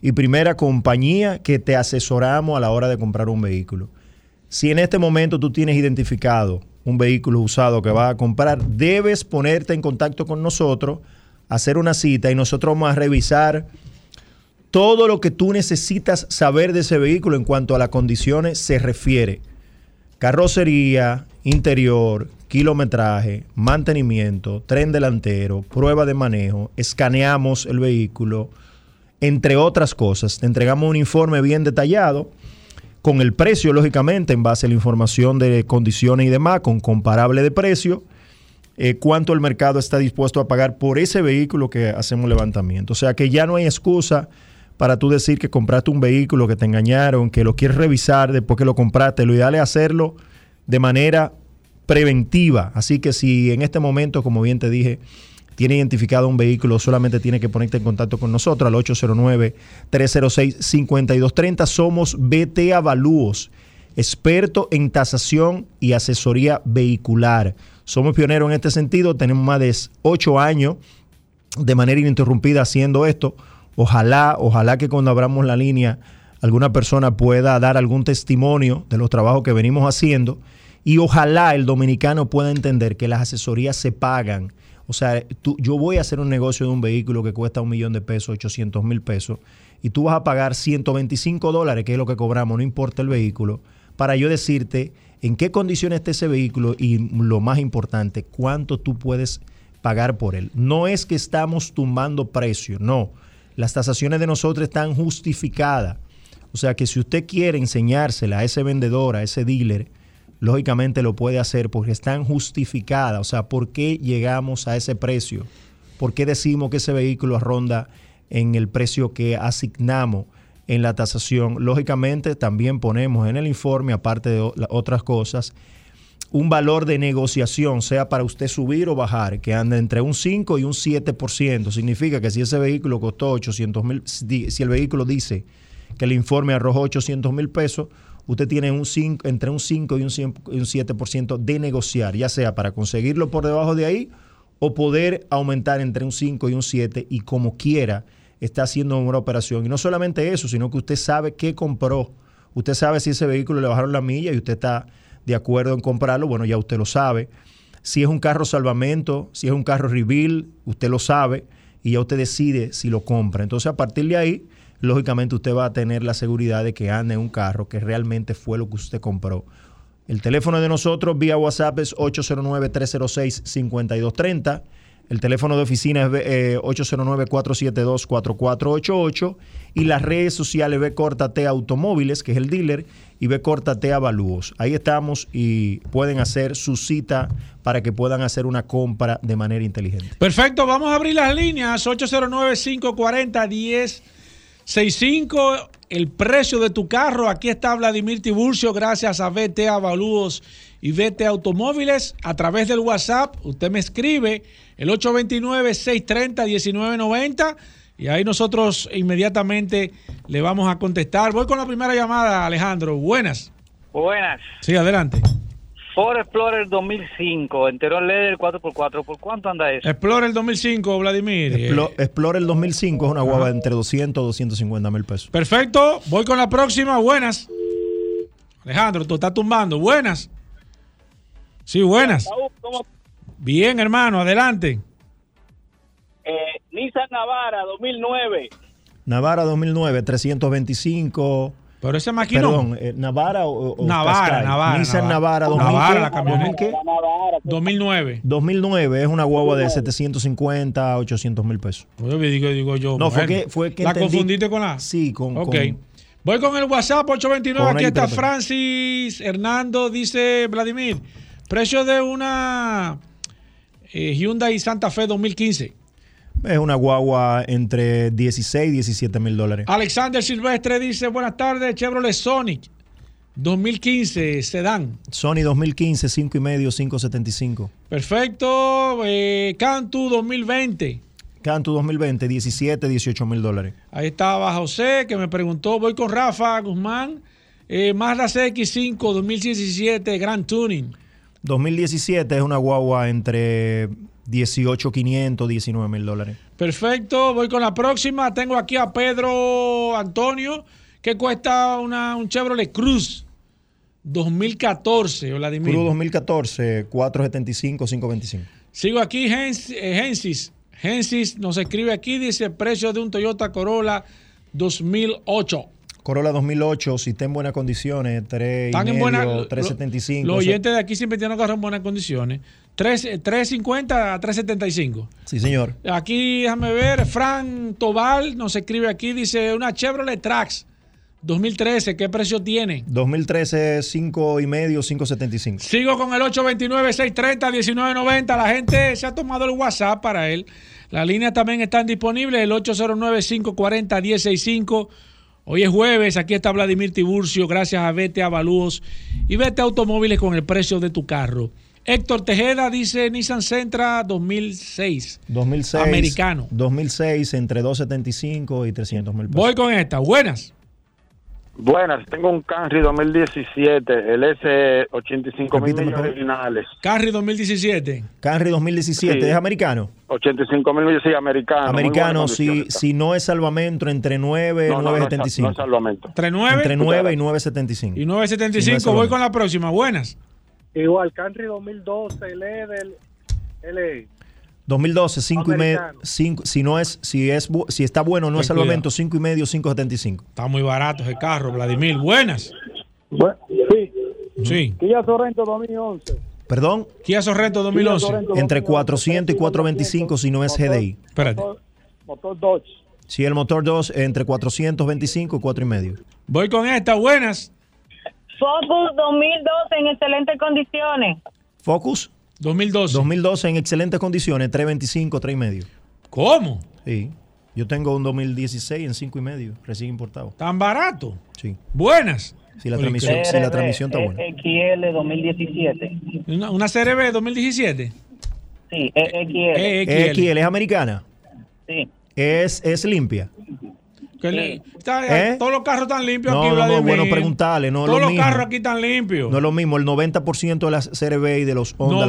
y primera compañía que te asesoramos a la hora de comprar un vehículo. Si en este momento tú tienes identificado un vehículo usado que vas a comprar, debes ponerte en contacto con nosotros, hacer una cita y nosotros vamos a revisar todo lo que tú necesitas saber de ese vehículo en cuanto a las condiciones se refiere. Carrocería, interior, kilometraje, mantenimiento, tren delantero, prueba de manejo, escaneamos el vehículo, entre otras cosas. Te entregamos un informe bien detallado con el precio, lógicamente, en base a la información de condiciones y demás, con comparable de precio, eh, cuánto el mercado está dispuesto a pagar por ese vehículo que hacemos levantamiento. O sea que ya no hay excusa para tú decir que compraste un vehículo, que te engañaron, que lo quieres revisar después que lo compraste. Lo ideal es hacerlo de manera preventiva. Así que si en este momento, como bien te dije, tiene identificado un vehículo, solamente tiene que ponerte en contacto con nosotros al 809-306-5230. Somos BT Avalúos, experto en tasación y asesoría vehicular. Somos pioneros en este sentido, tenemos más de ocho años de manera ininterrumpida haciendo esto. Ojalá, ojalá que cuando abramos la línea alguna persona pueda dar algún testimonio de los trabajos que venimos haciendo y ojalá el dominicano pueda entender que las asesorías se pagan. O sea, tú- yo voy a hacer un negocio de un vehículo que cuesta un millón de pesos, 800 mil pesos, y tú vas a pagar 125 dólares, que es lo que cobramos, no importa el vehículo, para yo decirte en qué condiciones está ese vehículo y lo más importante, cuánto tú puedes pagar por él. No es que estamos tumbando precio, no. Las tasaciones de nosotros están justificadas. O sea que si usted quiere enseñársela a ese vendedor, a ese dealer, lógicamente lo puede hacer porque están justificadas. O sea, ¿por qué llegamos a ese precio? ¿Por qué decimos que ese vehículo ronda en el precio que asignamos en la tasación? Lógicamente también ponemos en el informe, aparte de otras cosas, un valor de negociación, sea para usted subir o bajar, que anda entre un 5 y un 7%. Significa que si ese vehículo costó 800 mil, si el vehículo dice que el informe arrojó 800 mil pesos, usted tiene un 5, entre un 5 y un, 7% de negociar, ya sea para conseguirlo por debajo de ahí o poder aumentar entre un 5 y un 7 y como quiera está haciendo una operación. Y no solamente eso, sino que usted sabe qué compró. Usted sabe si ese vehículo le bajaron la milla y usted está de acuerdo en comprarlo, bueno, ya usted lo sabe. Si es un carro salvamento, si es un carro reveal, usted lo sabe y ya usted decide si lo compra. Entonces, a partir de ahí, lógicamente usted va a tener la seguridad de que anda en un carro que realmente fue lo que usted compró. El teléfono de nosotros vía WhatsApp es 809-306-5230. El teléfono de oficina es 809-472-4488 eh, y las redes sociales B T Automóviles, que es el dealer, y B T Avalúos. Ahí estamos y pueden hacer su cita para que puedan hacer una compra de manera inteligente. Perfecto, vamos a abrir las líneas 809-540-1065. El precio de tu carro. Aquí está Vladimir Tiburcio, gracias a BT Avalúos y BT Automóviles. A través del WhatsApp, usted me escribe el 829-630-1990 y ahí nosotros inmediatamente le vamos a contestar. Voy con la primera llamada, Alejandro. Buenas. Buenas. Sí, adelante. Ford Explorer 2005, entero Leather 4x4, ¿por cuánto anda eso? Explorer 2005, Vladimir. Explorer 2005 es una guagua entre 200 y 250 mil pesos. Perfecto, voy con la próxima, buenas. Alejandro, tú estás tumbando, buenas. Sí, buenas. Bien, hermano, adelante. Eh, Nissan Navara 2009. Navara 2009, 325. Pero ese máquina. Perdón, eh, Navara o, Navara, Navara. Nissan Navara, 2000, Navara, la camioneta. 2009. 2009 es una guagua de 750 a 800 mil pesos. Pues digo, digo yo. No, fue que, fue que ¿La confundiste con la? Sí, con. Ok. Voy con el WhatsApp 829. Aquí está Francis Hernando, dice Vladimir. Precio de una eh, Hyundai Santa Fe 2015. Es una guagua entre 16 y 17 mil dólares. Alexander Silvestre dice, buenas tardes, Chevrolet Sonic 2015, sedán. Sony 2015, 5 y medio, 575. Perfecto. Eh, Cantu 2020. Cantu 2020, 17, 18 mil dólares. Ahí estaba José que me preguntó, voy con Rafa Guzmán. Eh, Mazda CX5 2017, Grand Tuning. 2017 es una guagua entre 18.500, 19 mil dólares. Perfecto, voy con la próxima. Tengo aquí a Pedro Antonio, que cuesta una, un Chevrolet Cruz 2014, Vladimir. Cruz 2014, 475, 525. Sigo aquí, Gensis. Gensis nos escribe aquí, dice precio de un Toyota Corolla 2008. Corolla 2008, si está en buenas condiciones, 3 Están en buena, 375. Los oyentes de aquí siempre tienen carro en buenas condiciones. 3, 350 a 375. Sí, señor. Aquí, déjame ver, Fran Tobal nos escribe aquí, dice una Chevrolet Trax 2013, ¿qué precio tiene? 2013, 5 y medio, 575. Sigo con el 829-630-1990. La gente se ha tomado el WhatsApp para él. Las líneas también están disponibles, el 809-540-165. Hoy es jueves, aquí está Vladimir Tiburcio, gracias a Vete Avalúos y Vete Automóviles con el precio de tu carro. Héctor Tejeda dice Nissan Sentra 2006. 2006. Americano. 2006 entre 275 y 300 mil pesos. Voy con esta. Buenas. Buenas, tengo un Camry 2017, el S85 mil originales. Camry 2017. Camry 2017, ¿es americano? 85 mil millones, sí, americano. Americano, si, si no es salvamento, entre 9 y 975. No, es salvamento. ¿Entre 9? Entre 9 y 975. Y 975, voy con la próxima. Buenas. Igual, Country 2012, el E del LE. 2012, 5 y medio, si no es, si es, si está bueno, no es salvamento, 5 y medio, 5.75. Está muy barato ese carro, Vladimir. Buenas. sí. Sí. Kia Sorrento 2011. ¿Perdón? Kia Sorrento 2011. Entre 400 y 425 si no es GDI. Espérate. Motor, 2. Si el motor 2 entre 425 y 4 y medio. Voy con esta, buenas. Focus 2012 en excelentes condiciones. Focus 2012. 2012 en excelentes condiciones, 325, 3 y medio. ¿Cómo? Sí. Yo tengo un 2016 en 5 y medio, recién importado. ¿Tan barato? Sí. Buenas. Si la transmisión, si la transmisión está buena. XL 2017. ¿Una, una CRB 2017? Sí, XL. Eh, XL es americana. Sí. Es, es limpia. Que le- está- ¿Eh? Todos los carros están limpios No, aquí, no, no, Vladimir. bueno preguntarle, no Todos lo los mismo. carros aquí están limpios. No es lo mismo, el 90% de las CRB y de los Honda. 90%?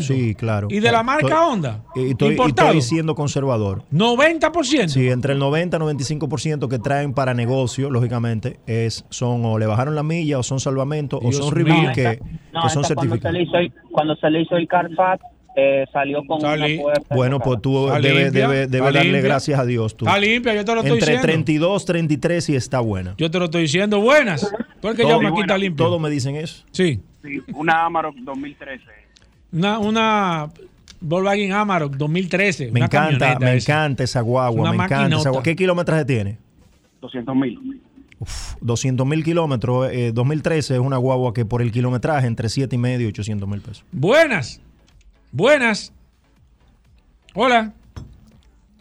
lamentablemente- Sí, claro. ¿Y de la marca Estoy- Honda? Y estoy, y ¿Importado? estoy siendo conservador. 90%. Sí, entre el 90 y 95% que traen para negocio, lógicamente, es son o le bajaron la milla o son salvamentos o Dios son mío. review No, que, No, que son esta cuando se, certificados. le hizo el, cuando se le hizo el Carfax, eh, salió con Salí. una puerta. Bueno, pues tú debes limpia, debe, debe darle limpia. gracias a Dios. Tú. Está limpia, yo te lo estoy Entre diciendo. 32, 33 y está buena. Yo te lo estoy diciendo. Buenas. Porque yo me quita limpio. Todos me dicen eso. Sí. Sí, una Amarok 2013. Una, una Volkswagen Amarok 2013. Me una encanta, me esa. encanta esa guagua, Una me encanta esa maquinota. guagua. ¿Qué kilometraje tiene? 200 mil. 200 mil kilómetros. eh, 2013 es una guagua que por el kilometraje entre 7 y medio y 800 mil pesos. Buenas. Buenas. Hola.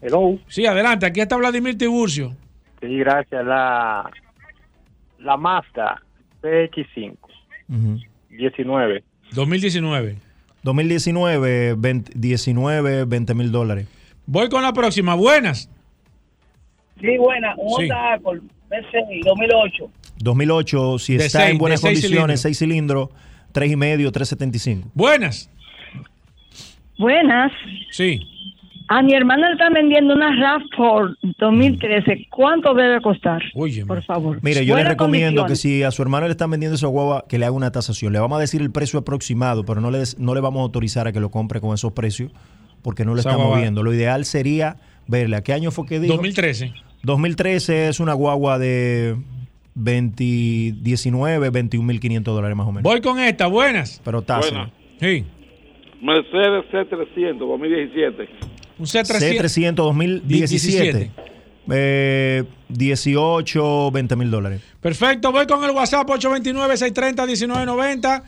Hello. Sí, adelante. Aquí está Vladimir Tiburcio. Sí, gracias. La, la Mazda CX5 Ujú. 19. 2019. 2019, 20, 19, 20 mil dólares. Voy con la próxima. Buenas. Sí, buena. Un Sí. Honda Accord V6 2008. 2008, si De está seis- en buenas condiciones, 6 cilindros, 3 y medio, 375. Buenas. Buenas. Sí. A mi hermana le están vendiendo una RAV4 2013. ¿Cuánto debe costar? Oye, Por favor. Mire, yo le recomiendo condición. que si a su hermano le están vendiendo esa guagua, que le haga una tasación. Le vamos a decir el precio aproximado, pero no le, des- no le vamos a autorizar a que lo compre con esos precios, porque no lo estamos guagua- viendo. Lo ideal sería verle. ¿A qué año fue que dijo? 2013. 2013 es una guagua de 20, 19, 21.500 dólares más o menos. Voy con esta. Buenas. Pero tasa. Buena. Sí. Mercedes C300 2017. Un C300. C300 2017. Eh, 18, 20 mil dólares. Perfecto, voy con el WhatsApp 829-630-1990.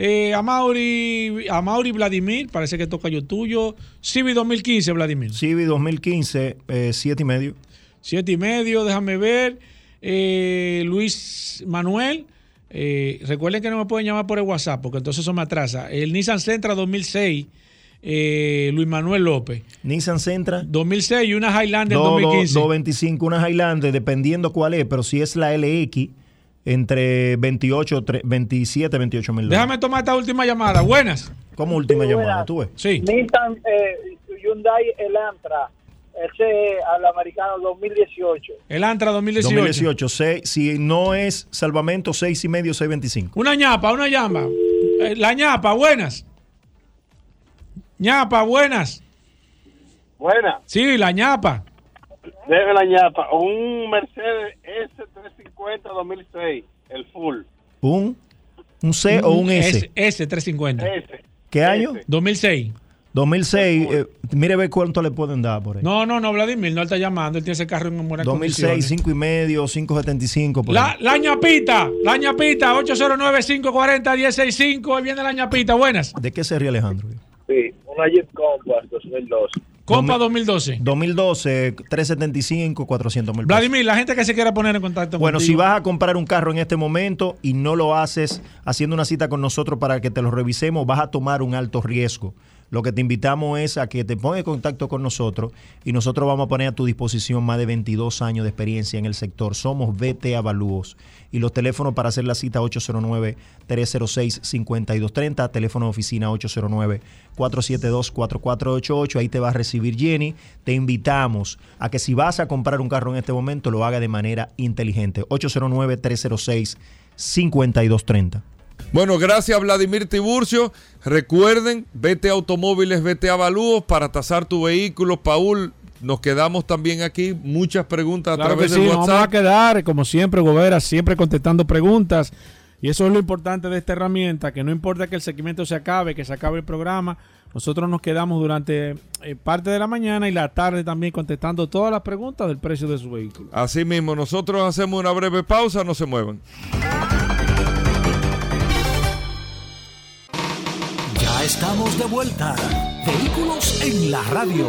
Eh, a Mauri, a Mauri Vladimir, parece que toca yo tuyo. Civi 2015, Vladimir. Civi 2015, eh, 7 y medio. Siete y medio, déjame ver. Eh, Luis Manuel, eh, recuerden que no me pueden llamar por el WhatsApp porque entonces eso me atrasa. El Nissan Sentra 2006, eh, Luis Manuel López. Nissan Sentra. 2006 y una Highlander do- 2015. 225, una Highlander, dependiendo cuál es, pero si es la LX, entre 28, tre- 27, 28 mil dólares. Déjame tomar esta última llamada. Buenas. Como última llamada, tú ves. Sí. Nissan eh, Hyundai Elantra, ese al americano 2018. El Antra 2018. 2018, seis- si no es salvamento, 6 y medio, 625. Una ñapa, una llama. Eh, la ñapa, buenas. ñapa, buenas. Buena. Sí, la ñapa. Debe la ñapa. Un Mercedes S350 2006. El full. ¿Un, un C o un S? S, 350. S. ¿Qué año? 2006. 2006. eh, mire, ve cuánto le pueden dar por ahí. No, no, no, Vladimir, no él está llamando. Él tiene ese carro en buenas 2006, condiciones. 5 y medio, 575. Por La, ahí. la ñapita, la ñapita, 809-540-165. Ahí viene la ñapita, buenas. ¿De qué se ríe Alejandro? Sí, una Jeep Compass 2012. Compa 2012. 2012, 375, 400 mil pesos. Vladimir, la gente que se quiera poner en contacto Bueno, si vas a comprar un carro en este momento y no lo haces haciendo una cita con nosotros para que te lo revisemos, vas a tomar un alto riesgo. Lo que te invitamos es a que te pongas en contacto con nosotros y nosotros vamos a poner a tu disposición más de 22 años de experiencia en el sector. Somos BT Avalúos y los teléfonos para hacer la cita 809-306-5230, teléfono de oficina 809-472-4488. Ahí te va a recibir Jenny. Te invitamos a que si vas a comprar un carro en este momento, lo haga de manera inteligente. 809-306-5230. Bueno, gracias Vladimir Tiburcio. Recuerden, vete a automóviles, vete a avalúos para tasar tu vehículo. Paul, nos quedamos también aquí. Muchas preguntas a Claro que través sí, del nos vamos a WhatsApp. quedar, como siempre, Gobera, siempre contestando preguntas. Y eso es lo importante de esta herramienta, que no importa que el segmento se acabe, que se acabe el programa, nosotros nos quedamos durante eh, parte de la mañana y la tarde también contestando todas las preguntas del precio de su vehículo. Así mismo, nosotros hacemos una breve pausa, no se muevan. Estamos de vuelta. Vehículos en la radio.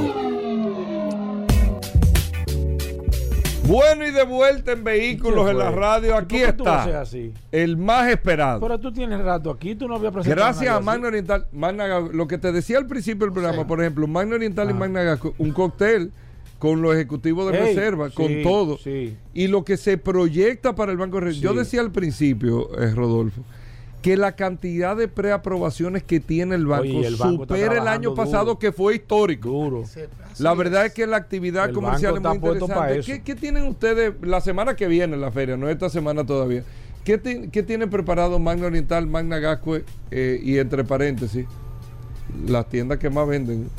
Bueno y de vuelta en vehículos ¿Y en la radio. ¿Y Aquí por qué tú está. así? El más esperado. Pero tú tienes rato aquí, tú no habías presentado Gracias a nadie así. Magna Oriental. Magna lo que te decía al principio del programa, Sí. por ejemplo, Magna Oriental y Ah. Magna Gas, un cóctel con los ejecutivos de reserva, con sí, todo. sí. Y lo que se proyecta para el Banco de Reserva. Yo Sí. decía al principio, eh, Rodolfo, que la cantidad de preaprobaciones que tiene el banco, Oye, el banco supera el año pasado duro. que fue histórico. Duro. La verdad es que la actividad El comercial es muy interesante. ¿Qué, qué tienen ustedes la semana que viene en la feria? No esta semana todavía. ¿Qué, ti- qué tiene preparado Magna Oriental, Magna Gascue eh, y entre paréntesis las tiendas que más venden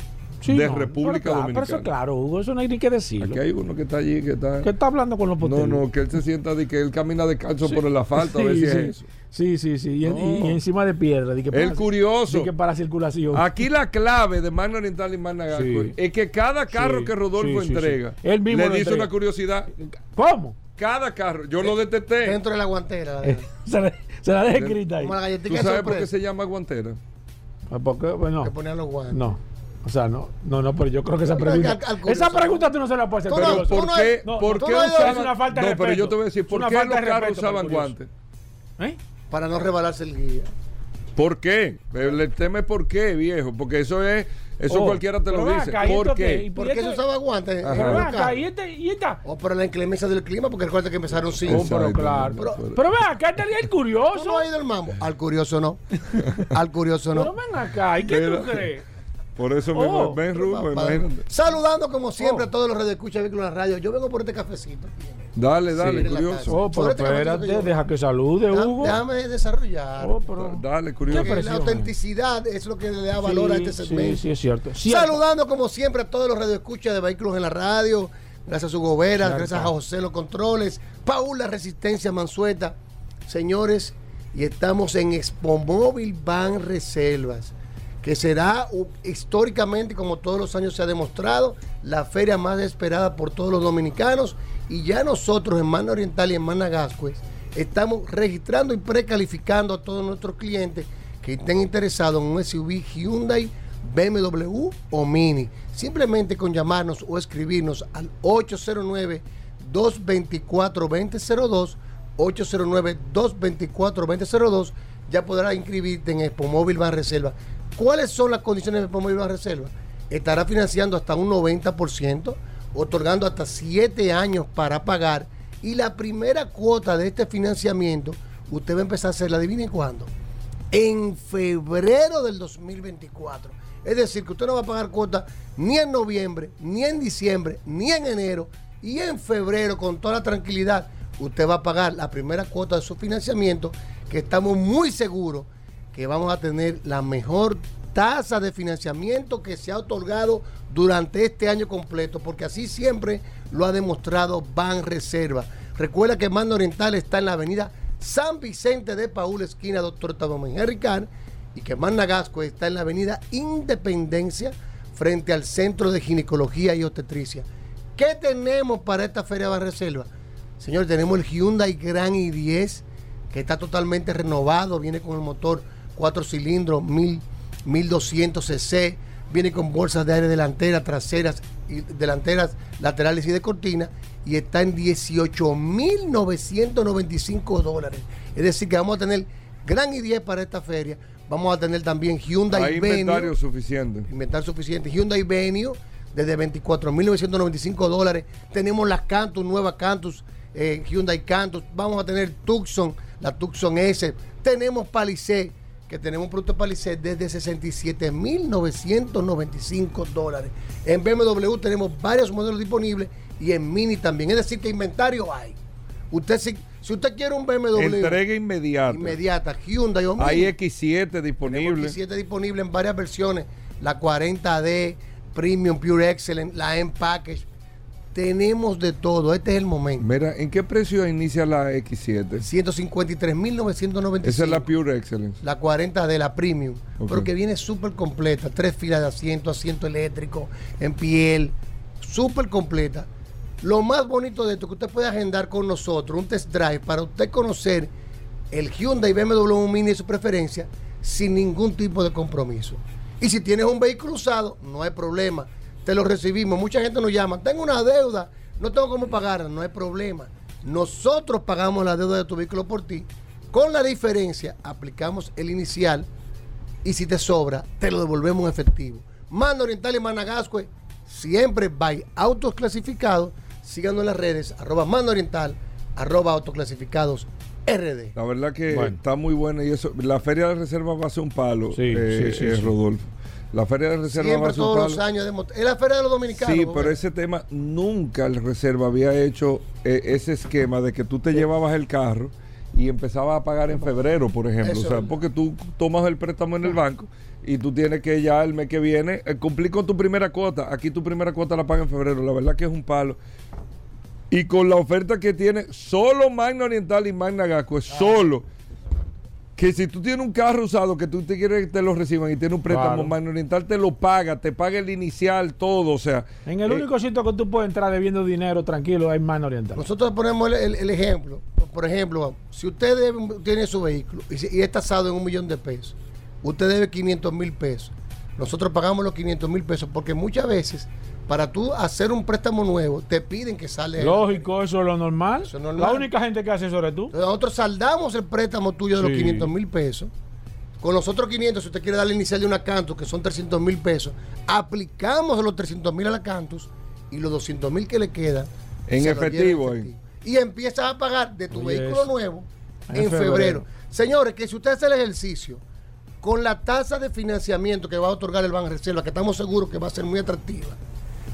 Sí, de no, República pero claro, Dominicana? Pero eso claro, Hugo, eso no hay ni que decirlo. Aquí hay uno que está allí que está. ¿Qué está hablando con los No, poteros? no, que él se sienta de que él camina descalzo por el asfalto a ver <laughs> Sí, si sí. es eso. Sí, sí, sí. Y, en- No. y encima de piedra. que El curioso. que para circulación. Aquí la clave de Magna Oriental y Magna Gascue Sí. es que cada carro Sí, que Rodolfo sí, entrega sí. Él mismo le dice entrega. una curiosidad. ¿Cómo? Cada carro, yo lo detecté. Dentro de la guantera. <laughs> Se, la, se la deja escrita ahí. Como la ¿Tú sabes por qué se llama guantera? Ah, ¿Por qué? Bueno, Que ponían los guantes. no. O sea, no, no, no, pero yo creo que esa pregunta. al- al curioso. esa pregunta tú no se la puedes hacer. Tú ¿Por qué, no, por qué usaban- es una falta de No, pero yo te voy a decir, ¿por qué los carros usaban guantes? ¿Eh? Para no rebalarse el guía. ¿Por qué? El, el tema es por qué, viejo. Porque eso es, eso Oh, cualquiera te lo pero dice. acá, ¿y ¿Por qué? ¿Y ¿Por qué se usaba guantes? Pero acá, y, este, y esta. O por la inclemencia del clima, porque recuerda que empezaron sin. Oh, pero claro. Pero- Pero ven acá, día el ¿Tú curioso. no has ido al mambo? Al curioso no. <laughs> Al curioso Pero no. ven acá, ¿y qué Mira. tú crees? Por eso mismo, Oh, ven Rubén, Papá. imagínate. Saludando como siempre Oh. a todos los radioescuchas de Vehículos en la Radio. Yo vengo por este cafecito. Dale, dale, Sí, curioso. Oh, pero este espérate, que deja que salude, Hugo. Déjame desarrollar. Oh, pero- Dale, curioso. Qué la autenticidad es lo que le da valor a Sí, este sí, segmento. Sí, es cierto. Saludando como siempre a todos los radioescuchas de Vehículos en la Radio. Gracias a su Gobera, Cierto. gracias a José los controles, Paul la Resistencia Mansueta. Señores, y estamos en Expo Móvil Ban Reservas, que será históricamente, como todos los años se ha demostrado, la feria más esperada por todos los dominicanos. Y ya nosotros en Mana Oriental y en Mana Gascues estamos registrando y precalificando a todos nuestros clientes que estén interesados en un SUV Hyundai, BMW o Mini. Simplemente con llamarnos o escribirnos al 809-224-2002, 809-224-2002, ya podrás inscribirte en Expo Móvil Ban Reserva. ¿Cuáles son las condiciones de Móvil Ban Reserva? Estará financiando hasta un 90%, otorgando hasta 7 años para pagar y la primera cuota de este financiamiento, usted va a empezar a hacerla, adivinen cuándo, en febrero del 2024. Es decir, que usted no va a pagar cuota ni en noviembre, ni en diciembre, ni en enero, y en febrero, con toda la tranquilidad, usted va a pagar la primera cuota de su financiamiento, que estamos muy seguros que vamos a tener la mejor tasa de financiamiento que se ha otorgado durante este año completo, porque así siempre lo ha demostrado Ban Reserva. Recuerda que Mando Oriental está en la avenida San Vicente de Paúl, esquina Doctor Tadomén Ricard, y que Manda Gasco está en la avenida Independencia, frente al Centro de Ginecología y Obstetricia. ¿Qué tenemos para esta Feria Ban Reserva? Señor, tenemos el Hyundai Grand i10, que está totalmente renovado, viene con el motor 4 cilindros, 1000, 1200 cc, viene con bolsas de aire delantera, traseras, y delanteras, laterales y de cortina, y está en 18.995 dólares. Es decir, que vamos a tener Gran i10 para esta feria. Vamos a tener también Hyundai Hay Venue inventario suficiente. inventario suficiente. Hyundai Venue desde 24.995 dólares. Tenemos las Cantus, nuevas Cantus, eh, Hyundai Cantus. Vamos a tener Tucson, la Tucson S. Tenemos Palisade, que tenemos un producto Palisade desde 67.995 dólares. En BMW tenemos varios modelos disponibles y en Mini también. Es decir, que inventario hay. Usted si, si usted quiere un BMW Entrega inmediata. inmediata, Hyundai o Mini. Hay X7 disponible. X7 disponible en varias versiones. La 40D, Premium, Pure Excellent, la M-Package. Tenemos de todo. Este es el momento. Mira, ¿en qué precio inicia la X7? 153.995. Esa es la Pure Excellence. La 40D, la Premium. Ok. Pero que viene súper completa. Tres filas de asiento, asiento eléctrico, en piel. Súper completa. Lo más bonito de esto es que usted puede agendar con nosotros un test drive para usted conocer el Hyundai BMW Mini de su preferencia sin ningún tipo de compromiso. Y si tienes un vehículo usado, no hay problema. Te lo recibimos. Mucha gente nos llama. Tengo una deuda no tengo cómo pagarla, no hay problema. Nosotros pagamos la deuda de tu vehículo por ti. Con la diferencia, aplicamos el inicial y si te sobra, te lo devolvemos en efectivo. Mando Oriental y Managascue, siempre by autos clasificados. Síganos en las redes, arroba Mando Oriental, arroba autoclasificados RD. La verdad que Bueno. está muy buena y eso. La feria de reserva va a ser un palo, Sí, eh, sí, sí, eh, sí. Rodolfo. La feria de reserva va Siempre a todos los años. de Es la feria de los dominicanos. Sí, pero ese tema nunca el reserva había hecho eh, ese esquema de que tú te llevabas el carro y empezabas a pagar en febrero, por ejemplo. Eso o sea, porque tú tomas el préstamo en el banco y tú tienes que ya el mes que viene eh, cumplir con tu primera cuota. Aquí tu primera cuota la paga en febrero. La verdad que es un palo. Y con la oferta que tiene solo Magna Oriental y Magna Gasco, Ah. es solo. Que si tú tienes un carro usado que tú te quieres que te lo reciban y tienes un préstamo, Claro. Oriental te lo paga, te paga el inicial, todo. O sea, En el eh, único sitio que tú puedes entrar debiendo dinero tranquilo hay Mano Oriental. Nosotros ponemos el, el- el ejemplo. Por ejemplo, si usted debe- tiene su vehículo y, si- y es tasado en un millón de pesos, usted debe 500 mil pesos. Nosotros pagamos los 500 mil pesos porque muchas veces para tú hacer un préstamo nuevo te piden que sale. Lógico, eso es lo normal. Eso es normal. La única gente que hace eso eres tú. Entonces, Nosotros saldamos el préstamo tuyo de los Sí. 500 mil pesos. Con los otros 500, si usted quiere darle inicial de una Cantus, que son 300 mil pesos, aplicamos los 300 mil a la Cantus y los 200 mil que le quedan. En efectivo, en eh. efectivo. Y empiezas a pagar de tu Oye, vehículo eso. nuevo En en, febrero. febrero. Señores, que si usted hace el ejercicio con la tasa de financiamiento que va a otorgar el Banco Reserva, que estamos seguros que va a ser muy atractiva,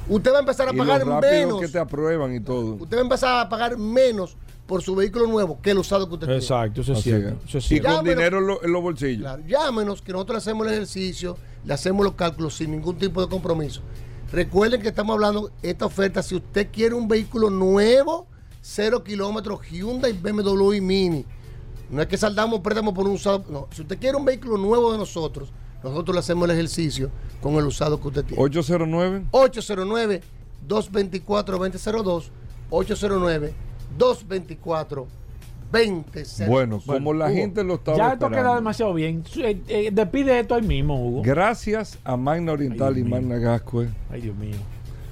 usted va a empezar a y pagar menos. que te aprueban y todo. Usted va a empezar a pagar menos por su vehículo nuevo que el usado que usted tiene. Exacto, eso es cierto. es. Eso es y cierto. con dinero en, lo- en los bolsillos. Claro, llámenos que nosotros le hacemos el ejercicio, le hacemos los cálculos sin ningún tipo de compromiso. Recuerden que estamos hablando esta oferta, si usted quiere un vehículo nuevo, cero kilómetros, Hyundai, BMW y Mini. No es que saldamos préstamo por un usado. No, si usted quiere un vehículo nuevo de nosotros, nosotros le hacemos el ejercicio con el usado que usted tiene. 809 809-224-2002, 809-224-2002. Bueno, como la Hugo, gente lo estaba Ya esto esperando. queda demasiado bien. Eh, eh, despide esto ahí mismo, Hugo. Gracias a Magna Oriental Ay, y. Magna Gascue, Ay, Dios mío.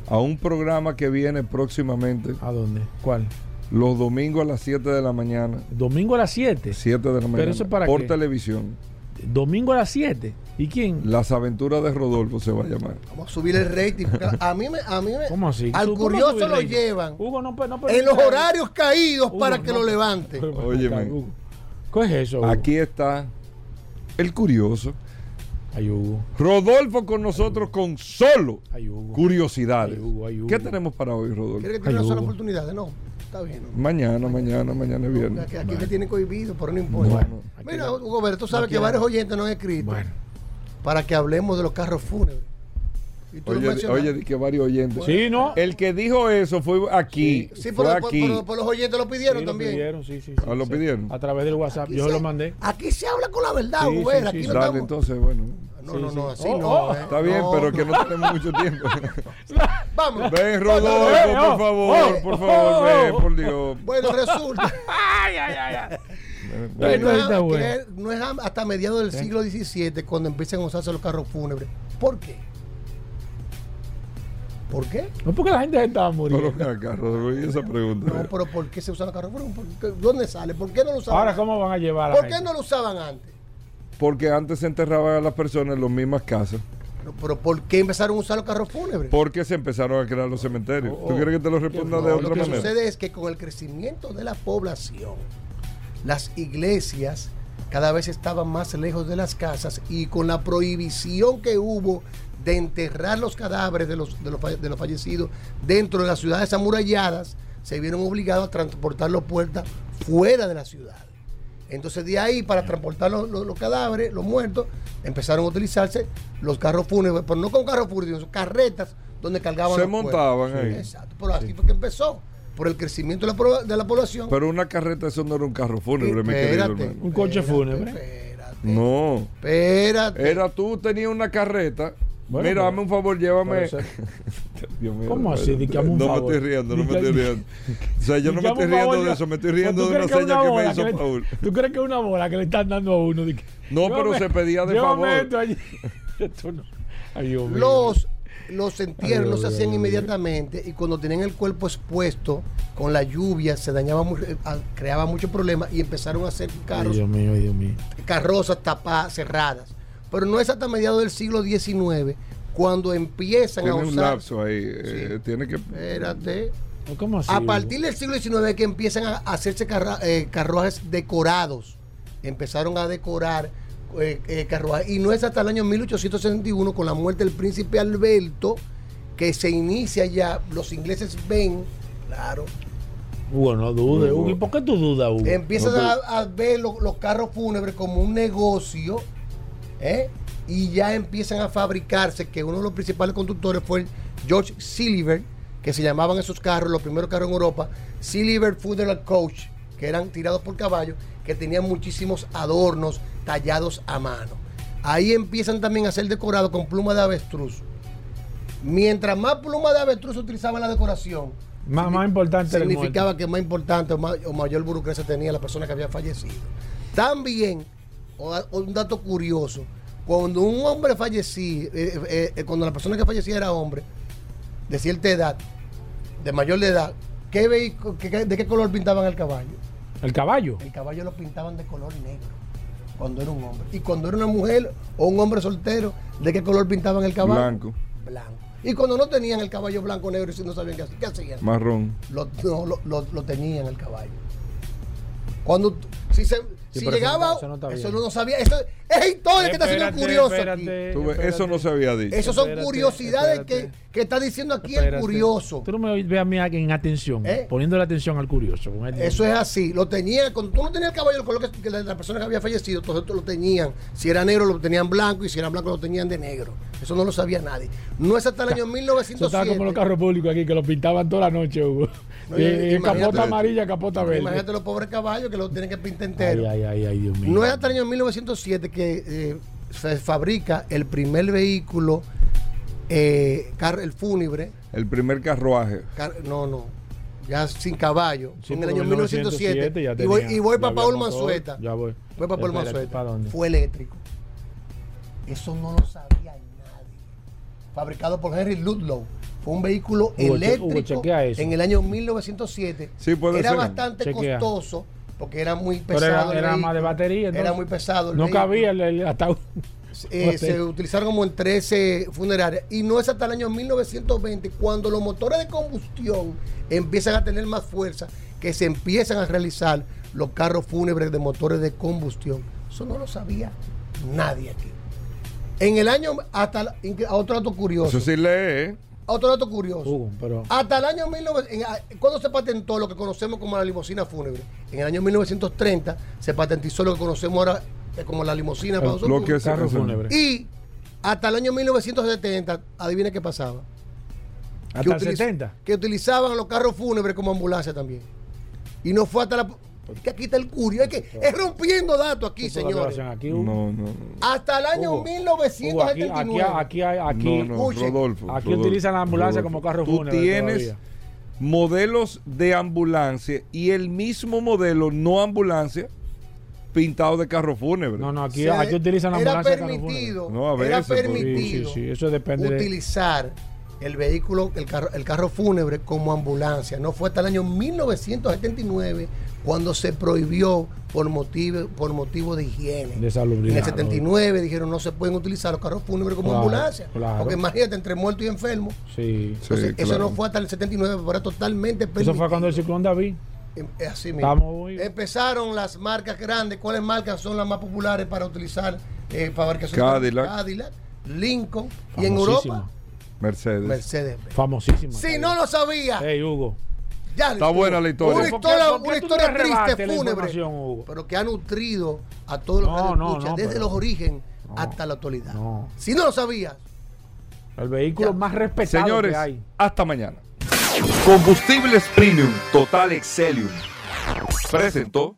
a un programa que viene próximamente ¿A dónde? ¿Cuál? los domingos a las 7 de la mañana. Domingo a las 7. 7 de la mañana. eso para por qué? televisión. Domingo a las 7. ¿Y quién? Las aventuras de Rodolfo se va a llamar. Vamos a subir el rating. A mí me, a mí me, ¿Cómo así? al ¿Cómo curioso lo llevan Hugo, no, no, no, en los horarios caídos Hugo, para que no. lo levante. Óyeme. ¿Qué es eso? Hugo? Aquí está el curioso. Ay, Hugo. Rodolfo con nosotros con solo Ay, Hugo. curiosidades. Ay, Hugo, ay, Hugo. ¿Qué tenemos para hoy, Rodolfo? ¿Quiere que Ay, tenga una sola oportunidad? No, está bien. ¿no? Mañana, mañana, mañana es viernes. Aquí, aquí te tienen cohibido, pero no importa. Bueno, Mira, Hugo, sabes no que varios oyentes nos han escrito Bueno. Para que hablemos de los carros fúnebres. Lo Oye, oye, di que varios oyentes. Sí, ¿no? El que dijo eso fue aquí. Sí, fue pero, aquí. pero los oyentes lo pidieron Sí, lo también. pidieron, sí, sí, sí, Ah, lo sí. pidieron. A través del WhatsApp. Aquí Yo se- lo mandé. Aquí se habla con la verdad, sí, aquí sí. no Dale, estamos- entonces, bueno. No, Sí, no, no, así Oh, no. oh. eh. Está bien, No, pero no. que no tenemos mucho tiempo. <laughs> Vamos. Ven, Rodolfo, por favor, oh, por favor, ven, por Dios. Bueno, resulta <laughs> Ay, ay, ay, no, es, está bueno. que no es hasta mediados del siglo XVII cuando empiezan a usarse los carros fúnebres. ¿Por qué? ¿Por qué? No porque la gente estaba muriendo. Pero esa pregunta. No, pero ¿por qué se usan los carros fúnebres? ¿Dónde sale? ¿Por qué no lo usaban? Ahora, ¿cómo van a llevar a la ¿Por qué gente? no lo usaban antes? Porque antes se enterraban a las personas en las mismas casas. Pero, pero ¿por qué empezaron a usar los carros fúnebres? Porque se empezaron a crear los cementerios. Oh, ¿Tú oh. quieres que te lo responda No, de lo otra que manera? sucede es que con el crecimiento de la población, las iglesias cada vez estaban más lejos de las casas y con la prohibición que hubo de enterrar los cadáveres de los, de los, de los fallecidos dentro de las ciudades amuralladas, se vieron obligados a transportar los puertas fuera de la ciudad. Entonces de ahí para transportar los, los- los cadáveres, los muertos, empezaron a utilizarse los carros fúnebres, pero no con carros fúnebres, sino carretas donde cargaban Se los cuerpos. montaban Sí, ahí. Exacto, pero así fue que empezó, por el crecimiento de la, de la población. Pero una carreta, eso no era un carro fúnebre, mi querido Espérate, hermano. Un coche espérate, fúnebre. Espérate, No. espérate. Era tú, tenías una carreta. Bueno, Mira, dame un favor, llévame. <laughs> Dios mío, ¿Cómo así? Un no favor. me estoy riendo, no me estoy riendo. O sea, yo no me estoy riendo de eso, me estoy ¿O riendo de una seña que me hizo le- Paul. ¿Tú crees que es una bola que le están dando a uno? No, pero se pedía de llévame favor. esto allí. <laughs> Esto no. Ay, Dios mío. Los los entierros no Ay, se ay, hacían ay, inmediatamente y cuando tenían el cuerpo expuesto con la lluvia se dañaba eh, ah, creaba muchos problemas y empezaron a hacer Ay, carros Dios mío, ay, Dios mío. carrozas tapadas, cerradas. Pero no es hasta mediados del siglo XIX cuando empiezan Tiene a un usar. lapso ahí. eh, tiene que. Espérate. ¿Cómo así? A partir del siglo XIX que empiezan a hacerse eh, carruajes decorados. Empezaron a decorar eh, eh. Y no es hasta el año 1861, con la muerte del príncipe Alberto, que se inicia ya. Los ingleses ven, claro, Hugo, no dudes. Hugo. ¿y por qué tú dudas, Hugo? empiezan No, a, a ver lo- los carros fúnebres como un negocio, ¿eh? y ya empiezan a fabricarse, que uno de los principales conductores fue el George Silver, que se llamaban esos carros, los primeros carros en Europa, Silver Funeral Coach, que eran tirados por caballo, que tenían muchísimos adornos tallados a mano. Ahí empiezan también a ser decorados con pluma de avestruz. Mientras más pluma de avestruz se utilizaba en la decoración, Más, más importante era significaba que más importante o, ma- o mayor burocracia tenía la persona que había fallecido. También, o- o un dato curioso, cuando un hombre fallecía, eh, eh, eh, cuando la persona que fallecía era hombre, de cierta edad, de mayor de edad, ¿qué vehicu- qué- qué- ¿de qué color pintaban el caballo? El caballo. El caballo lo pintaban de color negro cuando era un hombre. Y cuando era una mujer o un hombre soltero, ¿de qué color pintaban el caballo? Blanco, Blanco. Y cuando no tenían el caballo blanco o negro y si no sabían qué hacer, ¿qué hacían? marrón. lo, no, lo, lo- lo tenían el caballo. Cuando si, se, si pero eso llegaba, no- eso no eso no lo sabía. Eso es historia que está haciendo Espérate, curioso espérate, ves, espérate. eso no se había dicho. aquí. Esas son Espérate, curiosidades que, espérate. que está diciendo aquí Espérate. el curioso. Tú no me ves a mí en atención, ¿Eh? poniendo la atención al curioso. con el- Eso es así. Lo tenían, cuando tú no tenías el caballo, el color que, que la, la persona que había fallecido, todos lo tenían. Si era negro, lo tenían blanco, y si era blanco, lo tenían de negro. Eso no lo sabía nadie. No es hasta el año Eso 1907. estaba como los carros públicos aquí que los pintaban toda la noche, Hugo. No, Y- y- y imagínate- capota amarilla, capota verde. Imagínate los pobres caballos que lo tienen que pintar entero. Ay, ay, ay, ay, Dios mío. No es hasta el año 1907 que eh, se fabrica el primer vehículo, eh, car- el fúnebre. El primer carruaje. car- no, no, ya sin caballo. Sí, en el año en 1907. ya y voy, y para Paul motor, Manzueta. Ya voy. Voy para Paul Espérate, Manzueta. ¿para dónde? Fue eléctrico. Eso no lo sabía nadie. Fabricado por Henry Ludlow. Fue un vehículo Hugo, che- Hugo, eléctrico en el año 1907. Sí, puede era ser. bastante Chequea. costoso porque era muy Pero pesado. era, el era más de batería. Era entonces. muy pesado. el No vehículo. cabía el, el ataúd. Eh, se utilizaron como en 13 funerarias y no es hasta el año 1920 cuando los motores de combustión empiezan a tener más fuerza que se empiezan a realizar los carros fúnebres de motores de combustión. Eso no lo sabía nadie aquí. En el año, hasta la- incre- otro dato curioso, Eso sí lee, ¿eh? Otro dato curioso. Pero Hasta el año 1900, cuando se patentó lo que conocemos como la limusina fúnebre, en el año 1930 se patentizó lo que conocemos ahora eh, como la limusina para que es carro fúnebre. Y hasta el año 1970, adivina qué pasaba. Hasta el utiliz- 70. Que utilizaban los carros fúnebres como ambulancia también. Y no fue hasta la. Que aquí está el curio. Es que es rompiendo datos aquí, señores. hacen aquí, Hugo. No, no, no. Hasta el año Hugo, Hugo, aquí, 1979. aquí, hay- aquí, No, no, Rodolfo. aquí Rodolfo, utilizan la ambulancia Rodolfo. como carro Tú fúnebre tienes todavía. modelos de ambulancia y el mismo modelo no ambulancia pintado de carro fúnebre. No, no, aquí, Se- aquí utilizan la era ambulancia de carro fúnebre. permitido, No, a era veces, pues. permitido Sí, sí, sí, eso depende de- utilizar el vehículo, el carro, el carro fúnebre como ambulancia. No fue hasta el año 1979 cuando se prohibió por motivo, por motivo de higiene. De salubridad, En el 79 dijeron no se pueden utilizar los carros fúnebres como Claro, ambulancia. claro. Porque imagínate, entre muerto y enfermo. Sí. Entonces, eso claro. no fue hasta el 79, pero era totalmente permitido. Eso fue cuando el ciclón David. Em- eh, Así mismo. Empezaron las marcas grandes. ¿Cuáles marcas son las más populares para utilizar eh, fabricación? Cadillac. Cadillac, Lincoln. Y en Europa. Mercedes. Mercedes. Famosísima. Si no lo sabía, Hey, Hugo. ya Está buena la historia. Una ¿Por qué- historia, por qué una tú historia me rebates triste, fúnebre. Pero que ha nutrido a todos los No, que no, escuchan no, desde pero- los orígenes No. hasta la actualidad. No. Si no lo sabías, El vehículo Ya. más respetado Señores, que hay. hasta mañana. Combustibles Premium Total Excelium. Presentó.